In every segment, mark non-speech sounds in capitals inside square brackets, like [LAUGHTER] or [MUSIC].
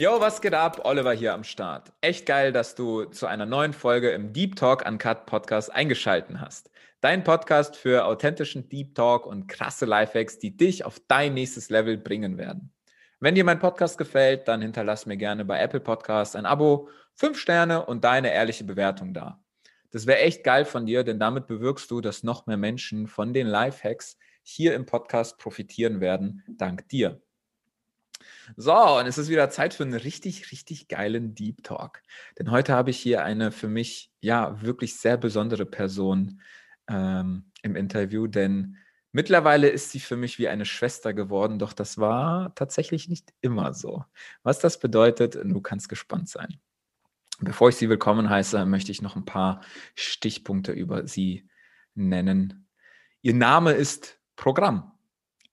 Yo, was geht ab? Oliver hier am Start. Echt geil, dass du zu einer neuen Folge im Deep Talk Uncut Podcast eingeschalten hast. Dein Podcast für authentischen Deep Talk und krasse Lifehacks, die dich auf dein nächstes Level bringen werden. Wenn dir mein Podcast gefällt, dann hinterlass mir gerne bei Apple Podcasts ein Abo, fünf Sterne und deine ehrliche Bewertung da. Das wäre echt geil von dir, denn damit bewirkst du, dass noch mehr Menschen von den Lifehacks hier im Podcast profitieren werden, dank dir. So, und es ist wieder Zeit für einen richtig, richtig geilen Deep Talk. Denn heute habe ich hier eine für mich ja wirklich sehr besondere Person ähm, im Interview, denn mittlerweile ist sie für mich wie eine Schwester geworden, doch das war tatsächlich nicht immer so. Was das bedeutet, du kannst gespannt sein. Bevor ich sie willkommen heiße, möchte ich noch ein paar Stichpunkte über sie nennen. Ihr Name ist Programm.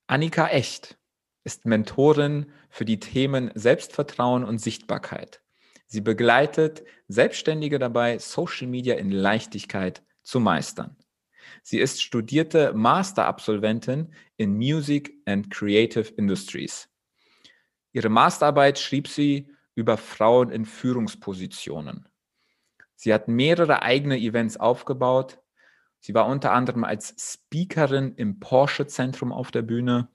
Annika Echt ist Mentorin für die Themen Selbstvertrauen und Sichtbarkeit. Sie begleitet Selbstständige dabei, Social Media in Leichtigkeit zu meistern. Sie ist studierte Masterabsolventin in Music and Creative Industries. Ihre Masterarbeit schrieb sie über Frauen in Führungspositionen. Sie hat mehrere eigene Events aufgebaut. Sie war unter anderem als Speakerin im Porsche Zentrum auf der Bühne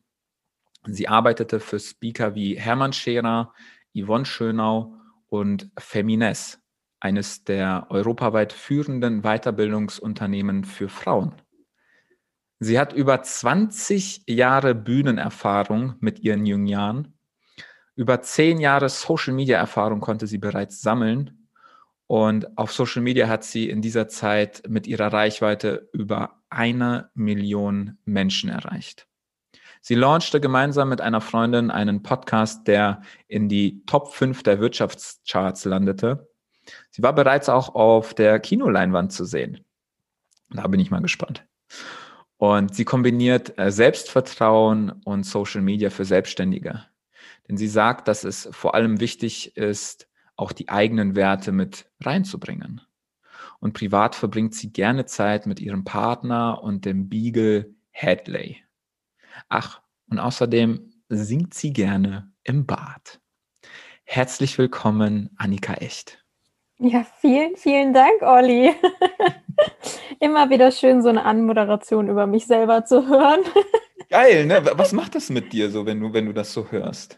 Sie arbeitete für Speaker wie Hermann Scherer, Yvonne Schönau und Femines, eines der europaweit führenden Weiterbildungsunternehmen für Frauen. Sie hat über 20 Jahre Bühnenerfahrung mit ihren jungen Jahren. Über 10 Jahre Social-Media-Erfahrung konnte sie bereits sammeln. Und auf Social Media hat sie in dieser Zeit mit ihrer Reichweite über eine Million Menschen erreicht. Sie launchte gemeinsam mit einer Freundin einen Podcast, der in die Top 5 der Wirtschaftscharts landete. Sie war bereits auch auf der Kinoleinwand zu sehen. Da bin ich mal gespannt. Und sie kombiniert äh, Selbstvertrauen und Social Media für Selbstständige. Denn sie sagt, dass es vor allem wichtig ist, auch die eigenen Werte mit reinzubringen. Und privat verbringt sie gerne Zeit mit ihrem Partner und dem Beagle Headley. Ach, und außerdem singt sie gerne im Bad. Herzlich willkommen, Annika Echt. Ja, vielen, vielen Dank, Olli. [LAUGHS] Immer wieder schön, so eine Anmoderation über mich selber zu hören. [LAUGHS] Geil, ne? Was macht das mit dir so, wenn du, wenn du das so hörst?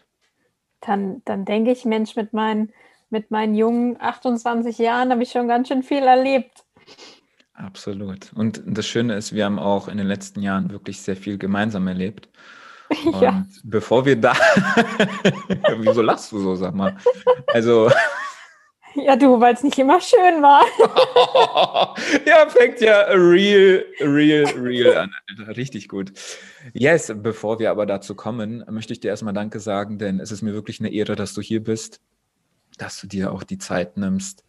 Dann, dann denke ich, Mensch, mit meinen, mit meinen jungen 28 Jahren habe ich schon ganz schön viel erlebt. Absolut. Und das Schöne ist, wir haben auch in den letzten Jahren wirklich sehr viel gemeinsam erlebt. [LAUGHS] Und ja. bevor wir da. [LAUGHS] Wieso lachst du so, sag mal? Also. Ja, du, weil es nicht immer schön war. [LAUGHS] ja, fängt ja real, real, real an. Richtig gut. Yes, bevor wir aber dazu kommen, möchte ich dir erstmal Danke sagen, denn es ist mir wirklich eine Ehre, dass du hier bist, dass du dir auch die Zeit nimmst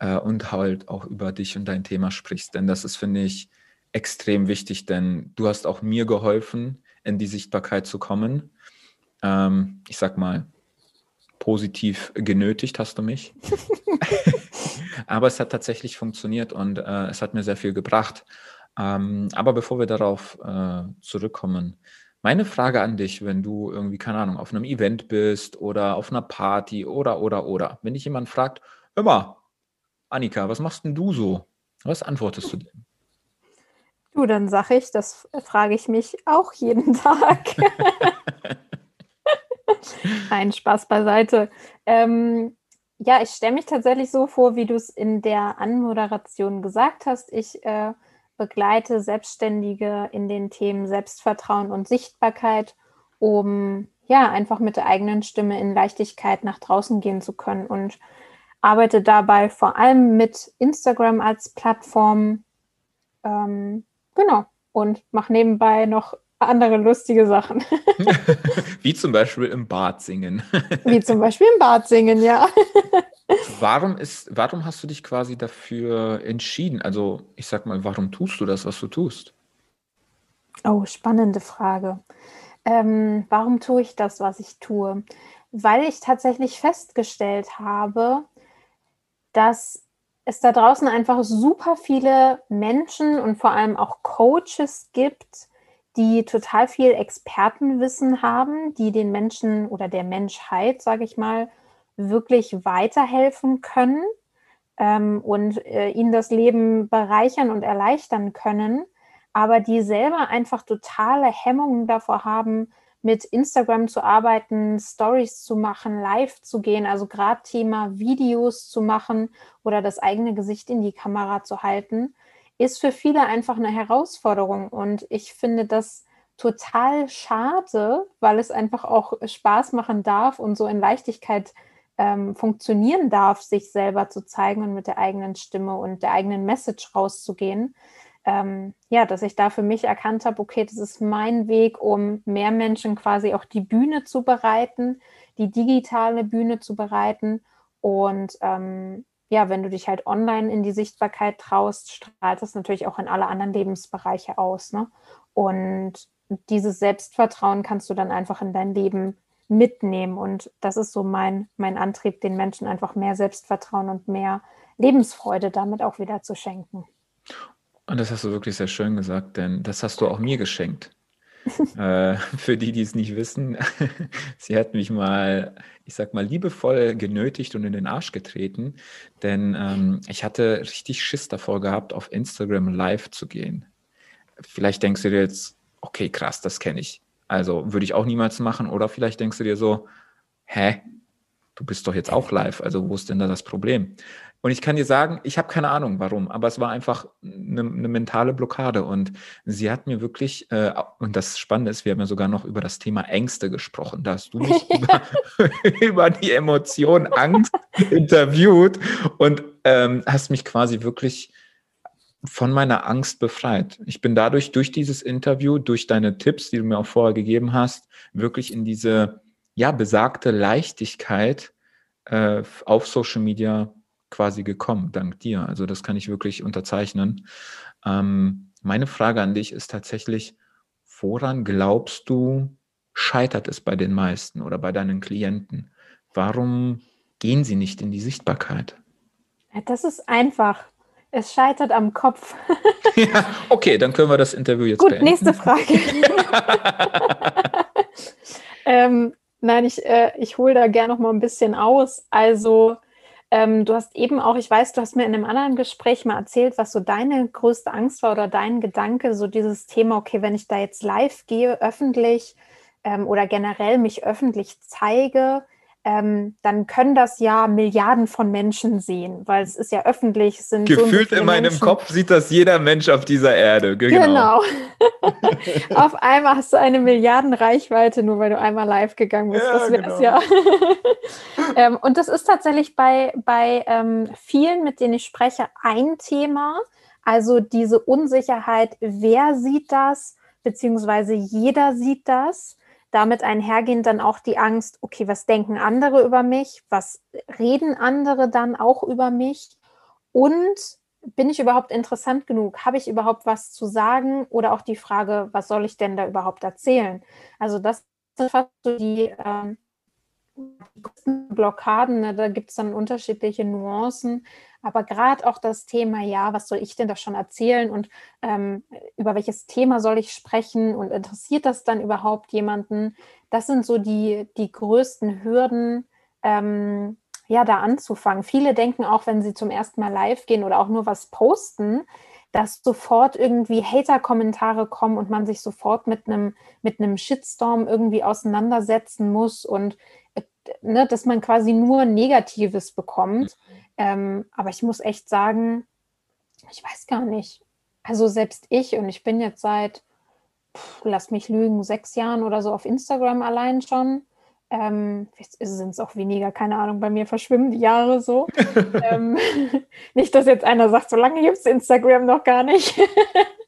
äh, und halt auch über dich und dein Thema sprichst. Denn das ist, finde ich, extrem wichtig, denn du hast auch mir geholfen, in die Sichtbarkeit zu kommen. Ähm, ich sag mal, positiv genötigt hast du mich. [LAUGHS] aber es hat tatsächlich funktioniert und äh, es hat mir sehr viel gebracht. Ähm, aber bevor wir darauf äh, zurückkommen, meine Frage an dich, wenn du irgendwie, keine Ahnung, auf einem Event bist oder auf einer Party oder, oder, oder, wenn dich jemand fragt, immer, Annika, was machst denn du so? Was antwortest du denn? Du, dann sage ich, das frage ich mich auch jeden [LAUGHS] Tag. [LAUGHS] Ein Spaß beiseite. Ähm, ja, ich stelle mich tatsächlich so vor, wie du es in der Anmoderation gesagt hast. Ich äh, begleite Selbstständige in den Themen Selbstvertrauen und Sichtbarkeit, um ja einfach mit der eigenen Stimme in Leichtigkeit nach draußen gehen zu können und arbeite dabei vor allem mit Instagram als Plattform. Ähm, Genau. Und mache nebenbei noch andere lustige Sachen. [LAUGHS] [LAUGHS] Wie zum Beispiel im Bad singen. [LAUGHS] Wie zum Beispiel im Bad singen, ja. Warum ist, warum hast du dich quasi dafür entschieden? Also, ich sag mal, warum tust du das, was du tust? Oh, spannende Frage. Ähm, warum tue ich das, was ich tue? Weil ich tatsächlich festgestellt habe, dass es da draußen einfach super viele Menschen und vor allem auch Coaches gibt, die total viel Expertenwissen haben, die den Menschen oder der Menschheit, sage ich mal, wirklich weiterhelfen können ähm, und äh, ihnen das Leben bereichern und erleichtern können, aber die selber einfach totale Hemmungen davor haben, mit Instagram zu arbeiten, Stories zu machen, live zu gehen, also gerade Thema Videos zu machen oder das eigene Gesicht in die Kamera zu halten, ist für viele einfach eine Herausforderung. Und ich finde das total schade, weil es einfach auch Spaß machen darf und so in Leichtigkeit ähm, funktionieren darf, sich selber zu zeigen und mit der eigenen Stimme und der eigenen Message rauszugehen ähm, ja, dass ich da für mich erkannt habe, okay, das ist mein Weg, um mehr Menschen quasi auch die Bühne zu bereiten, die digitale Bühne zu bereiten. Und ähm, ja, wenn du dich halt online in die Sichtbarkeit traust, strahlt das natürlich auch in alle anderen Lebensbereiche aus. Ne? Und dieses Selbstvertrauen kannst du dann einfach in dein Leben mitnehmen. Und das ist so mein, mein Antrieb, den Menschen einfach mehr Selbstvertrauen und mehr Lebensfreude damit auch wieder zu schenken. Und das hast du wirklich sehr schön gesagt, denn das hast du auch mir geschenkt. [LAUGHS] äh, für die, die es nicht wissen, [LAUGHS] sie hat mich mal, ich sag mal, liebevoll genötigt und in den Arsch getreten, denn ähm, ich hatte richtig Schiss davor gehabt, auf Instagram live zu gehen. Vielleicht denkst du dir jetzt, okay, krass, das kenne ich. Also würde ich auch niemals machen. Oder vielleicht denkst du dir so, hä, du bist doch jetzt auch live, also wo ist denn da das Problem? Und ich kann dir sagen, ich habe keine Ahnung warum, aber es war einfach eine, eine mentale Blockade. Und sie hat mir wirklich, äh, und das Spannende ist, wir haben ja sogar noch über das Thema Ängste gesprochen. Da hast du mich [LAUGHS] über, [LAUGHS] über, die Emotion Angst interviewt und ähm, hast mich quasi wirklich von meiner Angst befreit. Ich bin dadurch, durch dieses Interview, durch deine Tipps, die du mir auch vorher gegeben hast, wirklich in diese, ja, besagte Leichtigkeit äh, auf Social Media quasi gekommen, dank dir. Also das kann ich wirklich unterzeichnen. Ähm, meine Frage an dich ist tatsächlich, woran glaubst du, scheitert es bei den meisten oder bei deinen Klienten? Warum gehen sie nicht in die Sichtbarkeit? Das ist einfach. Es scheitert am Kopf. [LAUGHS] [LAUGHS] ja, okay, dann können wir das Interview jetzt Gut, beenden. nächste Frage. [LAUGHS] ähm, nein, ich, äh, ich hole da gerne noch mal ein bisschen aus. Also ähm, du hast eben auch, ich weiß, du hast mir in einem anderen Gespräch mal erzählt, was so deine größte Angst war oder dein Gedanke, so dieses Thema, okay, wenn ich da jetzt live gehe, öffentlich ähm, oder generell mich öffentlich zeige, ähm, dann können das ja Milliarden von Menschen sehen, weil es ist ja öffentlich. Sind Gefühlt so in meinem Menschen. Kopf sieht das jeder Mensch auf dieser Erde. Genau. genau. [LAUGHS] auf einmal hast du eine Milliardenreichweite, nur weil du einmal live gegangen bist. Ja, das wäre es genau. ja. [LAUGHS] ähm, und das ist tatsächlich bei, bei ähm, vielen, mit denen ich spreche, ein Thema. Also diese Unsicherheit, wer sieht das, beziehungsweise jeder sieht das damit einhergehend dann auch die Angst, okay, was denken andere über mich? Was reden andere dann auch über mich? Und bin ich überhaupt interessant genug? Habe ich überhaupt was zu sagen? Oder auch die Frage, was soll ich denn da überhaupt erzählen? Also das sind fast so die, ähm, Blockaden, ne? da gibt es dann unterschiedliche Nuancen. Aber gerade auch das Thema, ja, was soll ich denn da schon erzählen und ähm, über welches Thema soll ich sprechen und interessiert das dann überhaupt jemanden? Das sind so die, die größten Hürden, ähm, ja, da anzufangen. Viele denken auch, wenn sie zum ersten Mal live gehen oder auch nur was posten, dass sofort irgendwie Hater-Kommentare kommen und man sich sofort mit einem mit einem Shitstorm irgendwie auseinandersetzen muss und äh, ne, dass man quasi nur Negatives bekommt. Ähm, aber ich muss echt sagen, ich weiß gar nicht. Also selbst ich, und ich bin jetzt seit, pff, lass mich lügen, sechs Jahren oder so auf Instagram allein schon. Ähm, jetzt sind es auch weniger, keine Ahnung, bei mir verschwimmen die Jahre so. [LAUGHS] ähm, [LAUGHS] nicht, dass jetzt einer sagt, so lange gibt es Instagram noch gar nicht.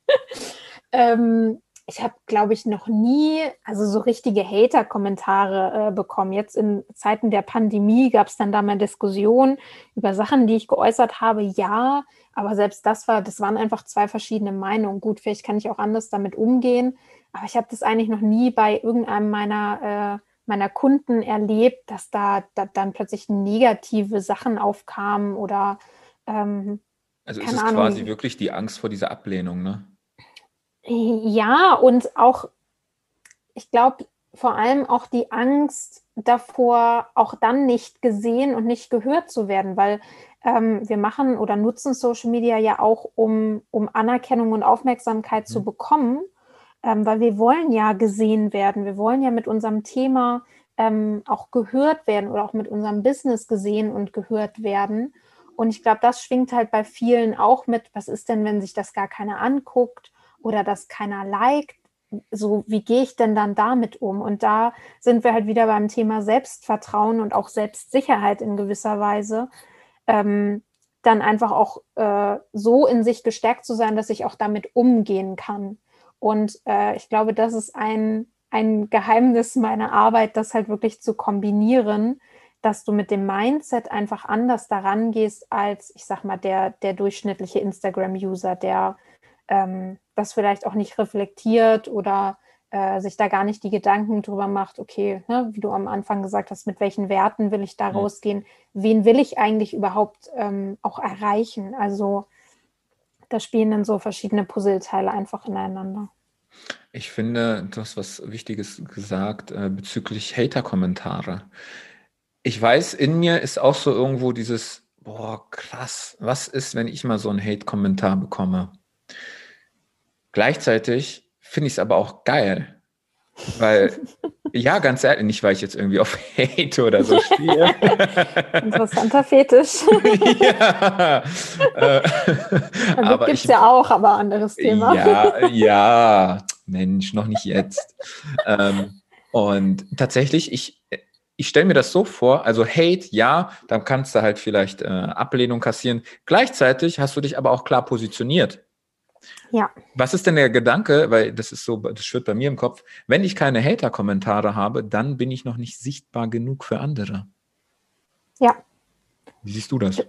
[LAUGHS] ähm, ich habe, glaube ich, noch nie, also so richtige Hater-Kommentare äh, bekommen. Jetzt in Zeiten der Pandemie gab es dann da mal Diskussionen über Sachen, die ich geäußert habe. Ja, aber selbst das war, das waren einfach zwei verschiedene Meinungen. Gut, vielleicht kann ich auch anders damit umgehen, aber ich habe das eigentlich noch nie bei irgendeinem meiner äh, meiner Kunden erlebt, dass da, da, dann plötzlich negative Sachen aufkamen oder ähm, also ist es Ahnung. quasi wirklich die Angst vor dieser Ablehnung, ne? Ja, und auch, ich glaube, vor allem auch die Angst davor, auch dann nicht gesehen und nicht gehört zu werden, weil ähm, wir machen oder nutzen Social Media ja auch, um, um Anerkennung und Aufmerksamkeit mhm. zu bekommen, ähm, weil wir wollen ja gesehen werden, wir wollen ja mit unserem Thema ähm, auch gehört werden oder auch mit unserem Business gesehen und gehört werden. Und ich glaube, das schwingt halt bei vielen auch mit, was ist denn, wenn sich das gar keiner anguckt oder das keiner liked? So, wie gehe ich denn dann damit um? Und da sind wir halt wieder beim Thema Selbstvertrauen und auch Selbstsicherheit in gewisser Weise. Ähm, dann einfach auch äh, so in sich gestärkt zu sein, dass ich auch damit umgehen kann. Und äh, ich glaube, das ist ein, ein Geheimnis meiner Arbeit, das halt wirklich zu kombinieren, dass du mit dem Mindset einfach anders daran gehst als, ich sag mal, der, der durchschnittliche Instagram-User, der ähm, das vielleicht auch nicht reflektiert oder äh, sich da gar nicht die Gedanken drüber macht, okay, ne, wie du am Anfang gesagt hast, mit welchen Werten will ich da mhm. rausgehen, wen will ich eigentlich überhaupt ähm, auch erreichen? Also da spielen dann so verschiedene Puzzleteile einfach ineinander. Ich finde, du hast was Wichtiges gesagt äh, bezüglich Hater-Kommentare ich weiß, in mir ist auch so irgendwo dieses, boah, krass, was ist, wenn ich mal so einen Hate-Kommentar bekomme? Gleichzeitig finde ich es aber auch geil, weil, [LAUGHS] ja, ganz ehrlich, nicht weil ich jetzt irgendwie auf Hate oder so stehe. [LAUGHS] Interessanter Fetisch. [LAUGHS] ja. Äh, also gibt es ja auch, aber anderes Thema. Ja, ja, Mensch, noch nicht jetzt. ähm, und tatsächlich, ich, ich stelle mir das so vor, also Hate, ja, dann kannst du halt vielleicht äh, Ablehnung kassieren. Gleichzeitig hast du dich aber auch klar positioniert. Ja. Was ist denn der Gedanke, weil das ist so, das schwirrt bei mir im Kopf, wenn ich keine Hater-Kommentare habe, dann bin ich noch nicht sichtbar genug für andere. Ja. Wie siehst du das?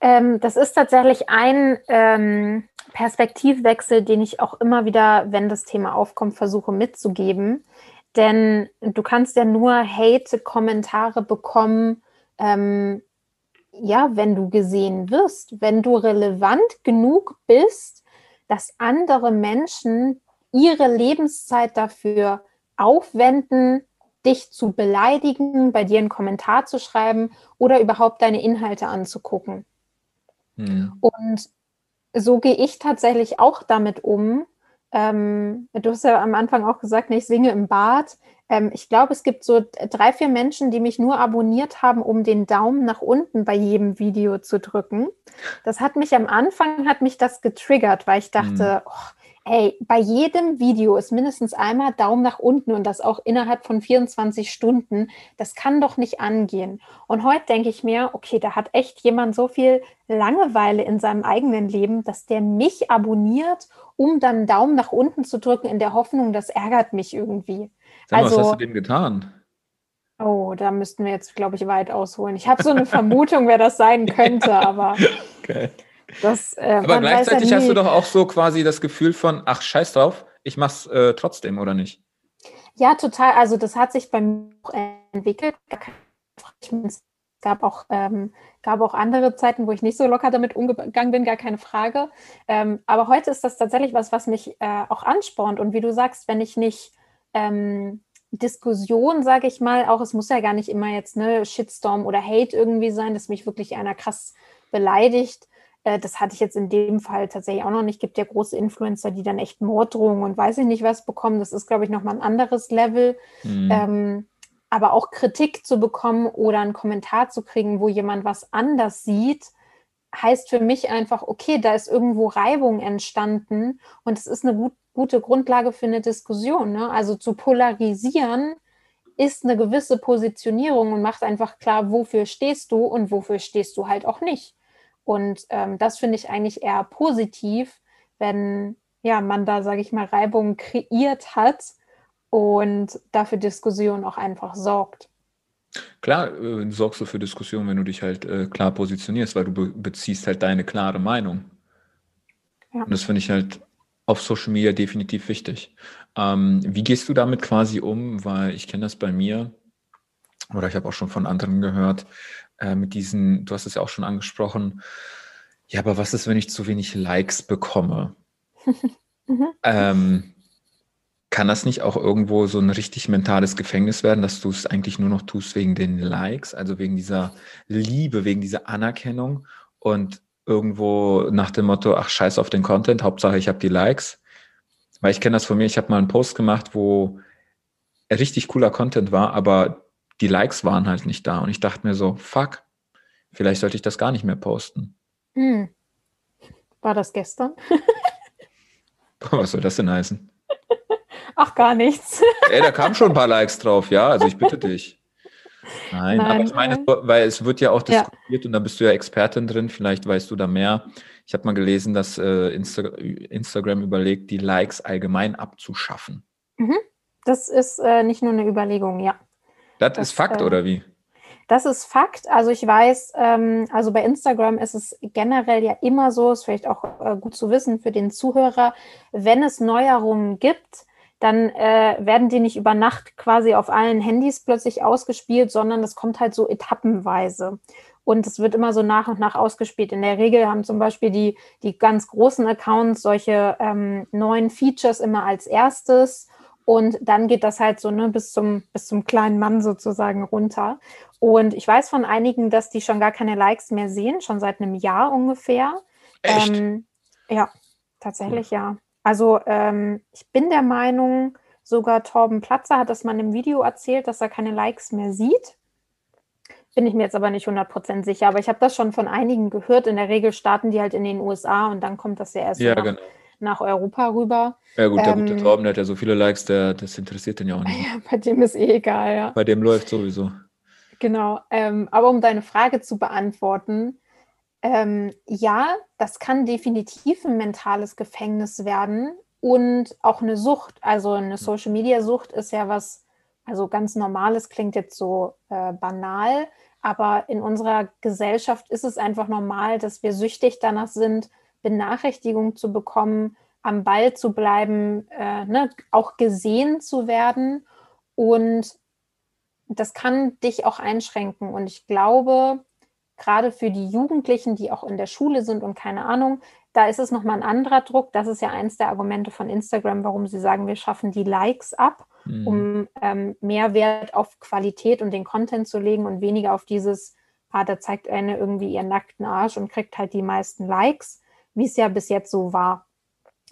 Ähm, das ist tatsächlich ein ähm, Perspektivwechsel, den ich auch immer wieder, wenn das Thema aufkommt, versuche mitzugeben. Denn du kannst ja nur Hate-Kommentare bekommen, ähm, ja, wenn du gesehen wirst, wenn du relevant genug bist, dass andere Menschen ihre Lebenszeit dafür aufwenden, dich zu beleidigen, bei dir einen Kommentar zu schreiben oder überhaupt deine Inhalte anzugucken. Hm. Und so gehe ich tatsächlich auch damit um, ähm, du hast ja am Anfang auch gesagt, ne, ich singe im Bad. Ähm, ich glaube, es gibt so drei, vier Menschen, die mich nur abonniert haben, um den Daumen nach unten bei jedem Video zu drücken. Das hat mich am Anfang, hat mich das getriggert, weil ich dachte, mhm. oh, Ey, bei jedem Video ist mindestens einmal Daumen nach unten und das auch innerhalb von 24 Stunden. Das kann doch nicht angehen. Und heute denke ich mir, okay, da hat echt jemand so viel Langeweile in seinem eigenen Leben, dass der mich abonniert, um dann Daumen nach unten zu drücken, in der Hoffnung, das ärgert mich irgendwie. Mal, also, was hast du dem getan? Oh, da müssten wir jetzt, glaube ich, weit ausholen. Ich habe so eine Vermutung, wer das sein [LAUGHS] [LAUGHS] könnte, aber. Okay. Das, äh, Aber gleichzeitig ja hast du doch auch so quasi das Gefühl von, ach, scheiß drauf, ich mach's äh, trotzdem, oder nicht? Ja, total. Also das hat sich bei mir auch entwickelt. Es gab auch, ähm, gab auch andere Zeiten, wo ich nicht so locker damit umgegangen bin, gar keine Frage. Ähm, aber heute ist das tatsächlich was, was mich äh, auch anspornt. Und wie du sagst, wenn ich nicht ähm, Diskussion, sage ich mal, auch es muss ja gar nicht immer jetzt ne Shitstorm oder Hate irgendwie sein, dass mich wirklich einer krass beleidigt, äh, das hatte ich jetzt in dem Fall tatsächlich auch noch nicht. Es gibt ja große Influencer, die dann echt Morddrohungen und weiß ich nicht was bekommen. Das ist, glaube ich, nochmal ein anderes Level. Mhm. Ähm, aber auch Kritik zu bekommen oder einen Kommentar zu kriegen, wo jemand was anders sieht, heißt für mich einfach, okay, da ist irgendwo Reibung entstanden und es ist eine gut, gute Grundlage für eine Diskussion. Ne? Also zu polarisieren ist eine gewisse Positionierung und macht einfach klar, wofür stehst du und wofür stehst du halt auch nicht. Und ähm, das finde ich eigentlich eher positiv, wenn ja, man da, sage ich mal, Reibung kreiert hat und dafür Diskussion auch einfach sorgt. Klar, äh, sorgst du für Diskussion, wenn du dich halt äh, klar positionierst, weil du be beziehst halt deine klare Meinung. Ja. Und das finde ich halt auf Social Media definitiv wichtig. Ähm, wie gehst du damit quasi um? Weil ich kenne das bei mir oder ich habe auch schon von anderen gehört, äh, mit diesen, du hast es ja auch schon angesprochen, ja, aber was ist, wenn ich zu wenig Likes bekomme? [LAUGHS] mhm. ähm, kann das nicht auch irgendwo so ein richtig mentales Gefängnis werden, dass du es eigentlich nur noch tust wegen den Likes, also wegen dieser Liebe, wegen dieser Anerkennung und irgendwo nach dem Motto, ach scheiß auf den Content, Hauptsache ich habe die Likes. Weil ich kenne das von mir, ich habe mal einen Post gemacht, wo richtig cooler Content war, aber die Likes waren halt nicht da. Und ich dachte mir so, fuck, vielleicht sollte ich das gar nicht mehr posten. Hm. War das gestern? [LAUGHS] Was soll das denn heißen? Ach, gar nichts. Ey, da kamen schon ein paar Likes drauf, ja, also ich bitte dich. Nein, Nein aber ich meine, weil es wird ja auch diskutiert ja. und da bist du ja Expertin drin, vielleicht weißt du da mehr. Ich habe mal gelesen, dass äh, Insta Instagram überlegt, die Likes allgemein abzuschaffen. Mhm. Das ist äh, nicht nur eine Überlegung, ja. Das, das ist Fakt, äh, oder wie? Das ist Fakt. Also ich weiß, ähm, also bei Instagram ist es generell ja immer so, ist vielleicht auch äh, gut zu wissen für den Zuhörer, wenn es Neuerungen gibt, dann äh, werden die nicht über Nacht quasi auf allen Handys plötzlich ausgespielt, sondern das kommt halt so etappenweise. Und es wird immer so nach und nach ausgespielt. In der Regel haben zum Beispiel die, die ganz großen Accounts solche ähm, neuen Features immer als erstes. Und dann geht das halt so ne, bis, zum, bis zum kleinen Mann sozusagen runter. Und ich weiß von einigen, dass die schon gar keine Likes mehr sehen, schon seit einem Jahr ungefähr. Echt? Ähm, ja, tatsächlich ja. Also ähm, ich bin der Meinung, sogar Torben Platzer hat das mal im Video erzählt, dass er keine Likes mehr sieht. Bin ich mir jetzt aber nicht 100% sicher, aber ich habe das schon von einigen gehört. In der Regel starten die halt in den USA und dann kommt das ja erst ja, nach, genau. nach, Europa rüber. Ja gut, der ähm, gute Torben, der hat ja so viele Likes, der, das interessiert den ja auch [LAUGHS] nicht. Ja, bei dem ist eh egal, ja. Bei dem läuft sowieso. Genau, ähm, aber um deine Frage zu beantworten, ähm, ja, das kann definitiv ein mentales Gefängnis werden und auch eine Sucht. Also eine Social-Media-Sucht ist ja was, also ganz normales, klingt jetzt so äh, banal, aber in unserer Gesellschaft ist es einfach normal, dass wir süchtig danach sind, Benachrichtigungen zu bekommen, am Ball zu bleiben, äh, ne, auch gesehen zu werden. Und das kann dich auch einschränken. Und ich glaube, gerade für die Jugendlichen, die auch in der Schule sind und keine Ahnung, da ist es nochmal ein anderer Druck. Das ist ja eins der Argumente von Instagram, warum sie sagen, wir schaffen die Likes ab, mhm. um ähm, mehr Wert auf Qualität und den Content zu legen und weniger auf dieses, ah, da zeigt eine irgendwie ihren nackten Arsch und kriegt halt die meisten Likes, wie es ja bis jetzt so war.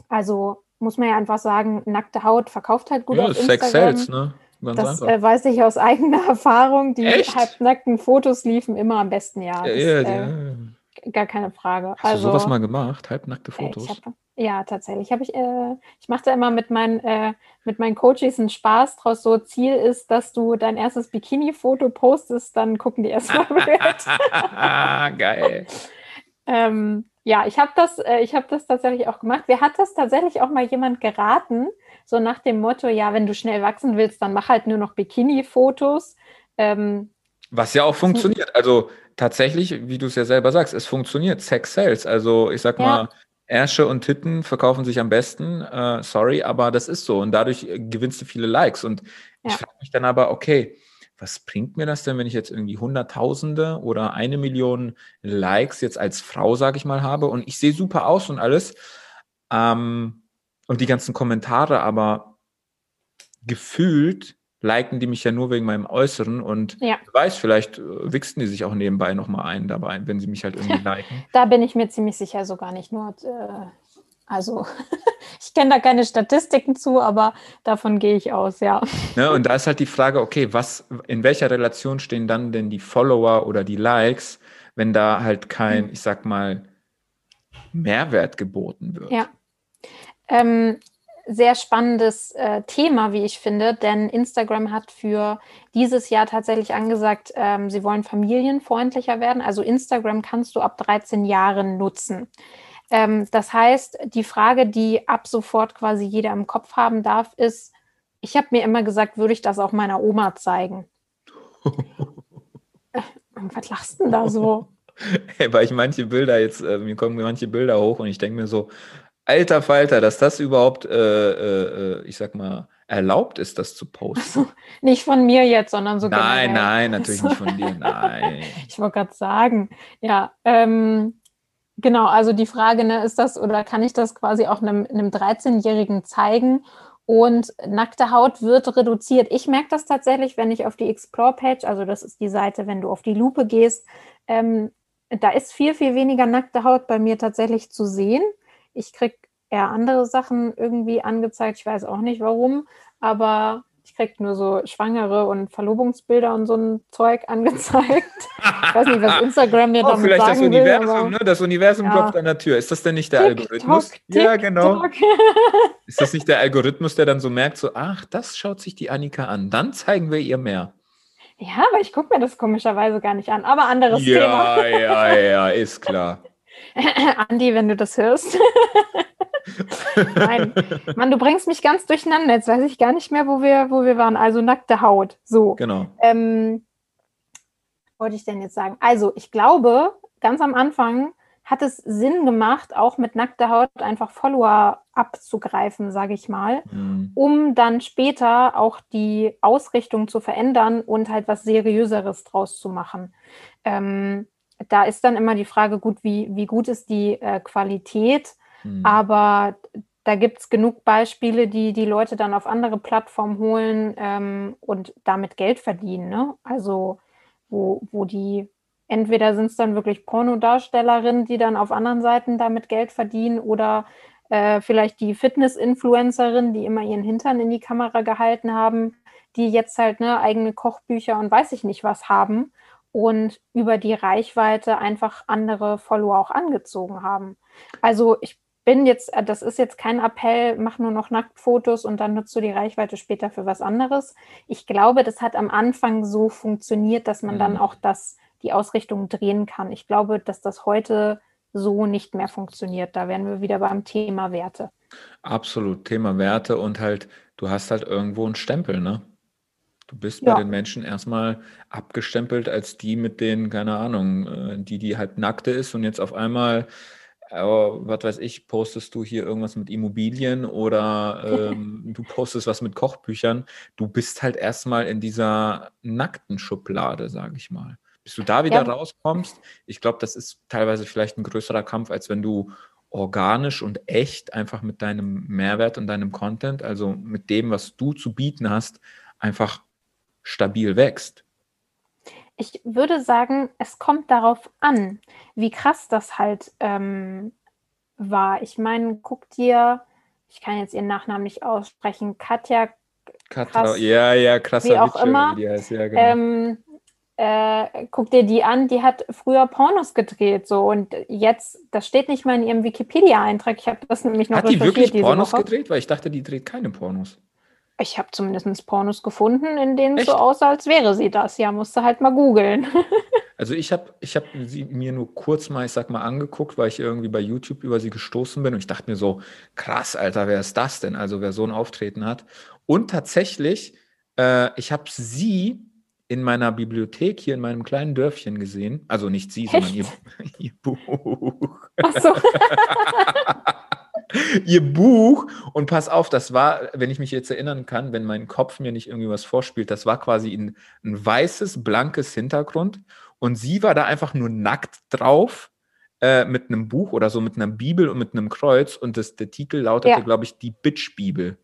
Also muss man ja einfach sagen, nackte Haut verkauft halt gut ja, auf Instagram. Sex sells, ne? Ganz das äh, weiß ich aus [LAUGHS] eigener Erfahrung. Die Echt? halbnackten Fotos liefen immer am besten, ja. Das, ja, ja, äh, gar keine Frage. Hast also, du sowas mal gemacht? Halbnackte Fotos? Hab, ja, tatsächlich. Hab ich äh, ich mache da immer mit meinen, äh, mit meinen Coaches einen Spaß draus. So, Ziel ist, dass du dein erstes Bikini-Foto postest, dann gucken die erstmal [LAUGHS] mit. [LAUGHS] Geil. ähm, ja, ich habe das, äh, hab das tatsächlich auch gemacht. Wer hat das tatsächlich auch mal jemand geraten? So nach dem Motto, ja, wenn du schnell wachsen willst, dann mach halt nur noch Bikini-Fotos. Ähm, Was ja auch funktioniert. Also tatsächlich, wie du es ja selber sagst, es funktioniert. Sex sells. Also ich sag ja. mal, Ärsche und Titten verkaufen sich am besten. Äh, sorry, aber das ist so. Und dadurch gewinnst du viele Likes. Und ja. ich frage mich dann aber, okay, was bringt mir das denn, wenn ich jetzt irgendwie Hunderttausende oder eine Million Likes jetzt als Frau, sage ich mal, habe und ich sehe super aus und alles. Ähm, und die ganzen Kommentare, aber gefühlt liken die mich ja nur wegen meinem Äußeren und ja. weiß, vielleicht äh, wichsen die sich auch nebenbei nochmal ein dabei, wenn sie mich halt irgendwie [LAUGHS] liken. Da bin ich mir ziemlich sicher sogar nicht nur. Äh, also [LAUGHS] ich kenne da keine Statistiken zu, aber davon gehe ich aus, ja. Ne, und da ist halt die Frage, okay, was, in welcher Relation stehen dann denn die Follower oder die Likes, wenn da halt kein, mhm. ich sag mal, Mehrwert geboten wird? Ja. Ähm, sehr spannendes äh, Thema, wie ich finde, denn Instagram hat für dieses Jahr tatsächlich angesagt, ähm, sie wollen familienfreundlicher werden. Also Instagram kannst du ab 13 Jahren nutzen. Ähm, das heißt, die Frage, die ab sofort quasi jeder im Kopf haben darf, ist, ich habe mir immer gesagt, würde ich das auch meiner Oma zeigen? [LAUGHS] äh, was lachst du denn da so? [LAUGHS] Hey, weil ich manche Bilder jetzt, äh, mir kommen manche Bilder hoch und ich denke mir so, alter Falter, dass das überhaupt, äh, äh, ich sag mal, erlaubt ist, das zu posten. Also, nicht von mir jetzt, sondern so Nein, generell. nein, natürlich nicht von dir, nein. [LAUGHS] ich wollte gerade sagen, ja, ähm, genau, also die Frage, ne, ist das oder kann ich das quasi auch einem, einem 13-Jährigen zeigen? und nackte Haut wird reduziert. Ich merke das tatsächlich, wenn ich auf die Explore-Page, also das ist die Seite, wenn du auf die Lupe gehst, ähm, da ist viel, viel weniger nackte Haut bei mir tatsächlich zu sehen. Ich kriege eher andere Sachen irgendwie angezeigt. Ich weiß auch nicht warum, aber ich kriege nur so Schwangere und Verlobungsbilder und so ein Zeug angezeigt. Ich weiß nicht, was [LAUGHS] Instagram mir oh, damit vielleicht sagen das Universum, will, ne? Das Universum ja. klopft an der Tür. Ist das denn nicht der Tick, Algorithmus? Tock, ja, genau. Ist das nicht der Algorithmus, der dann so merkt, so, ach, das schaut sich die Annika an. Dann zeigen wir ihr mehr. Ja, aber ich gucke mir das komischerweise gar nicht an. Aber anderes ja, Thema. Ja, ja, ja, ist klar. [LAUGHS] Andi, wenn du das hörst. [LAUGHS] Nein, Mann, du bringst mich ganz durcheinander. Jetzt weiß ich gar nicht mehr, wo wir, wo wir waren. Also nackte Haut. So. Genau. Ähm, wollte ich denn jetzt sagen? Also, ich glaube, ganz am Anfang hat es Sinn gemacht, auch mit nackter Haut einfach Follower abzugreifen, sage ich mal, mhm. um dann später auch die Ausrichtung zu verändern und halt was Seriöseres draus zu machen. Ähm, da ist dann immer die Frage, gut, wie, wie gut ist die äh, Qualität? Mhm. Aber da gibt es genug Beispiele, die die Leute dann auf andere Plattformen holen ähm, und damit Geld verdienen. Ne? Also wo, wo die entweder sind es dann wirklich Pornodarstellerinnen, die dann auf anderen Seiten damit Geld verdienen oder äh, vielleicht die Fitness-Influencerinnen, die immer ihren Hintern in die Kamera gehalten haben, die jetzt halt ne, eigene Kochbücher und weiß ich nicht was haben und über die Reichweite einfach andere Follower auch angezogen haben. Also ich bin jetzt, äh, das ist jetzt kein Appell, mach nur noch Nacktfotos und dann nutzt du die Reichweite später für was anderes. Ich glaube, das hat am Anfang so funktioniert, dass man mhm. dann auch das, die Ausrichtung drehen kann. Ich glaube, dass das heute so nicht mehr funktioniert. Da wären wir wieder beim Thema Werte. Absolut, Thema Werte und halt, du hast halt irgendwo einen Stempel, ne? Du bist ja. bei den Menschen erstmal abgestempelt als die mit den, keine Ahnung, äh, die, die halt nackte ist und jetzt auf einmal aber was weiß ich, postest du hier irgendwas mit Immobilien oder ähm, [LAUGHS] du postest was mit Kochbüchern, du bist halt erstmal in dieser nackten Schublade, sage ich mal. Bis du da wieder ja. rauskommst, ich glaube, das ist teilweise vielleicht ein größerer Kampf, als wenn du organisch und echt einfach mit deinem Mehrwert und deinem Content, also mit dem, was du zu bieten hast, einfach stabil wächst. Ich würde sagen, es kommt darauf an, wie krass das halt ähm, war. Ich meine, guck dir, ich kann jetzt ihren Nachnamen nicht aussprechen, Katja. Katra, ja, ja, krasser wie auch immer. Wie heißt, ja, genau. ähm, äh, guck dir die an, die hat früher Pornos gedreht, so und jetzt, das steht nicht mal in ihrem Wikipedia-Eintrag. Ich habe das nämlich noch Hat die wirklich Pornos gedreht? Weil ich dachte, die dreht keine Pornos. Ich habe zumindest Pornos gefunden, in denen es so aussah, als wäre sie das. Ja, musste halt mal googeln. [LAUGHS] also ich habe ich hab sie mir nur kurz mal, ich sag mal, angeguckt, weil ich irgendwie bei YouTube über sie gestoßen bin und ich dachte mir so, krass, Alter, wer ist das denn? Also wer so ein Auftreten hat. Und tatsächlich, äh, ich habe sie in meiner Bibliothek hier in meinem kleinen Dörfchen gesehen. Also nicht sie, Echt? sondern ihr, [LAUGHS] ihr Buch. Ach so. [LAUGHS] ihr Buch. Und pass auf, das war, wenn ich mich jetzt erinnern kann, wenn mein Kopf mir nicht irgendwie was vorspielt, das war quasi ein, ein weißes, blankes Hintergrund. Und sie war da einfach nur nackt drauf äh, mit einem Buch oder so, mit einer Bibel und mit einem Kreuz. Und das, der Titel lautete, ja. glaube ich, die Bitch-Bibel.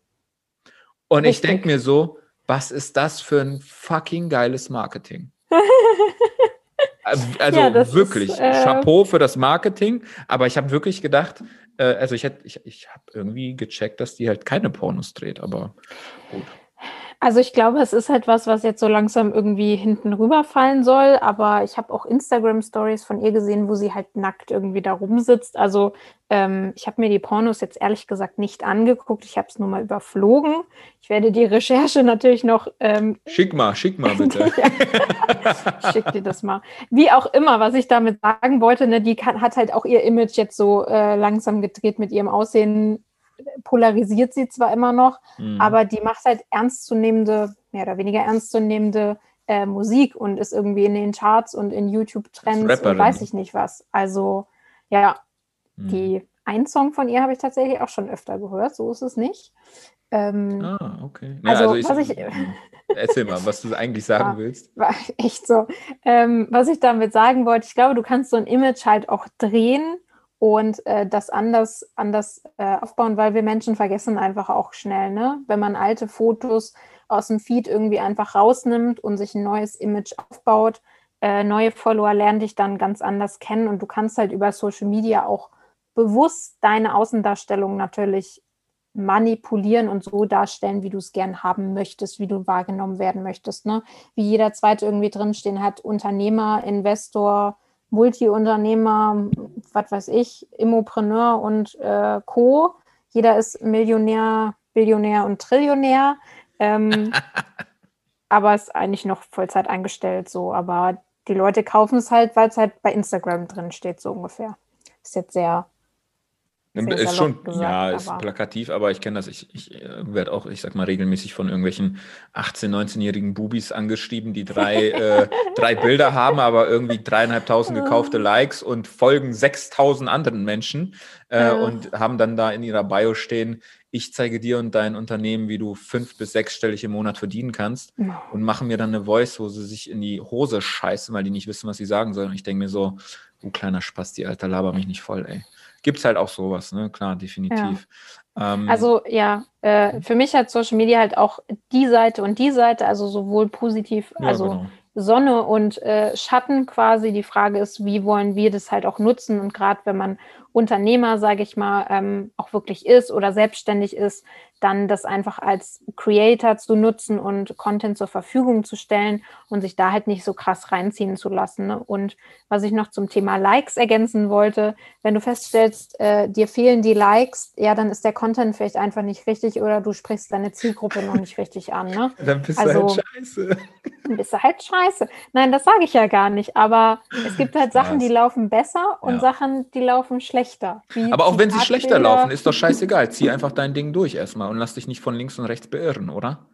Und Richtig. ich denke mir so, was ist das für ein fucking geiles Marketing? [LAUGHS] also ja, wirklich, ist, äh... Chapeau für das Marketing. Aber ich habe wirklich gedacht, also ich, hätte, ich, ich habe irgendwie gecheckt, dass die halt keine Pornos dreht, aber gut. Also ich glaube, es ist halt was, was jetzt so langsam irgendwie hinten rüberfallen soll. Aber ich habe auch Instagram-Stories von ihr gesehen, wo sie halt nackt irgendwie da rumsitzt. Also ähm, ich habe mir die Pornos jetzt ehrlich gesagt nicht angeguckt. Ich habe es nur mal überflogen. Ich werde die Recherche natürlich noch. Ähm, schick mal, schick mal bitte. [LAUGHS] schick dir das mal. Wie auch immer, was ich damit sagen wollte, ne, die kann, hat halt auch ihr Image jetzt so äh, langsam gedreht mit ihrem Aussehen polarisiert sie zwar immer noch, mhm. aber die macht halt ernstzunehmende, mehr oder weniger ernstzunehmende äh, Musik und ist irgendwie in den Charts und in YouTube-Trends und weiß ich nicht was. Also ja, mhm. die ein Song von ihr habe ich tatsächlich auch schon öfter gehört, so ist es nicht. Ähm, ah, okay. Ja, also, also ich, ich, [LAUGHS] erzähl mal, was du eigentlich sagen war, willst. War [LAUGHS] echt so. Ähm, was ich damit sagen wollte, ich glaube, du kannst so ein Image halt auch drehen und äh, das anders, anders äh, aufbauen, weil wir Menschen vergessen einfach auch schnell, ne? Wenn man alte Fotos aus dem Feed irgendwie einfach rausnimmt und sich ein neues Image aufbaut, äh, neue Follower lernen dich dann ganz anders kennen und du kannst halt über Social Media auch bewusst deine Außendarstellung natürlich manipulieren und so darstellen, wie du es gern haben möchtest, wie du wahrgenommen werden möchtest. Ne? Wie jeder zweite irgendwie drinstehen hat, Unternehmer, Investor, Multiunternehmer, was weiß ich, Immopreneur und äh, Co. Jeder ist Millionär, Billionär und Trillionär. Ähm, [LAUGHS] aber ist eigentlich noch Vollzeit eingestellt so. Aber die Leute kaufen es halt, weil es halt bei Instagram drin steht, so ungefähr. Ist jetzt sehr ist schon, gesagt, ja, ist aber. plakativ, aber ich kenne das. Ich, ich äh, werde auch, ich sag mal, regelmäßig von irgendwelchen 18-, 19-jährigen Bubis angeschrieben, die drei, äh, [LAUGHS] drei Bilder haben, aber irgendwie dreieinhalbtausend gekaufte Likes und folgen 6000 anderen Menschen äh, und haben dann da in ihrer Bio stehen, ich zeige dir und dein Unternehmen, wie du fünf- bis sechsstellig im Monat verdienen kannst und machen mir dann eine Voice, wo sie sich in die Hose scheißen, weil die nicht wissen, was sie sagen sollen. Und ich denke mir so, du kleiner Spasti, Alter, laber mich nicht voll, ey gibt es halt auch sowas, ne? Klar, definitiv. Ja. Ähm, also ja, äh, für mich hat Social Media halt auch die Seite und die Seite, also sowohl positiv, ja, also genau. Sonne und äh, Schatten quasi. Die Frage ist, wie wollen wir das halt auch nutzen? Und gerade wenn man Unternehmer, sage ich mal, ähm, auch wirklich ist oder selbstständig ist, dann das einfach als Creator zu nutzen und Content zur Verfügung zu stellen und sich da halt nicht so krass reinziehen zu lassen. Ne? Und was ich noch zum Thema Likes ergänzen wollte, wenn du feststellst, äh, dir fehlen die Likes, ja, dann ist der Content vielleicht einfach nicht richtig oder du sprichst deine Zielgruppe noch nicht richtig an. Ne? [LAUGHS] Dann bist also, du halt scheiße. Dann bist du halt scheiße. Nein, das sage ich ja gar nicht, aber es gibt halt Sachen, die laufen besser und ja. Sachen, die laufen schlechter. Aber auch wenn sie schlechter laufen, ist doch [LAUGHS] scheißegal. Zieh einfach dein Ding durch erstmal und lass dich nicht von links und rechts beirren, oder?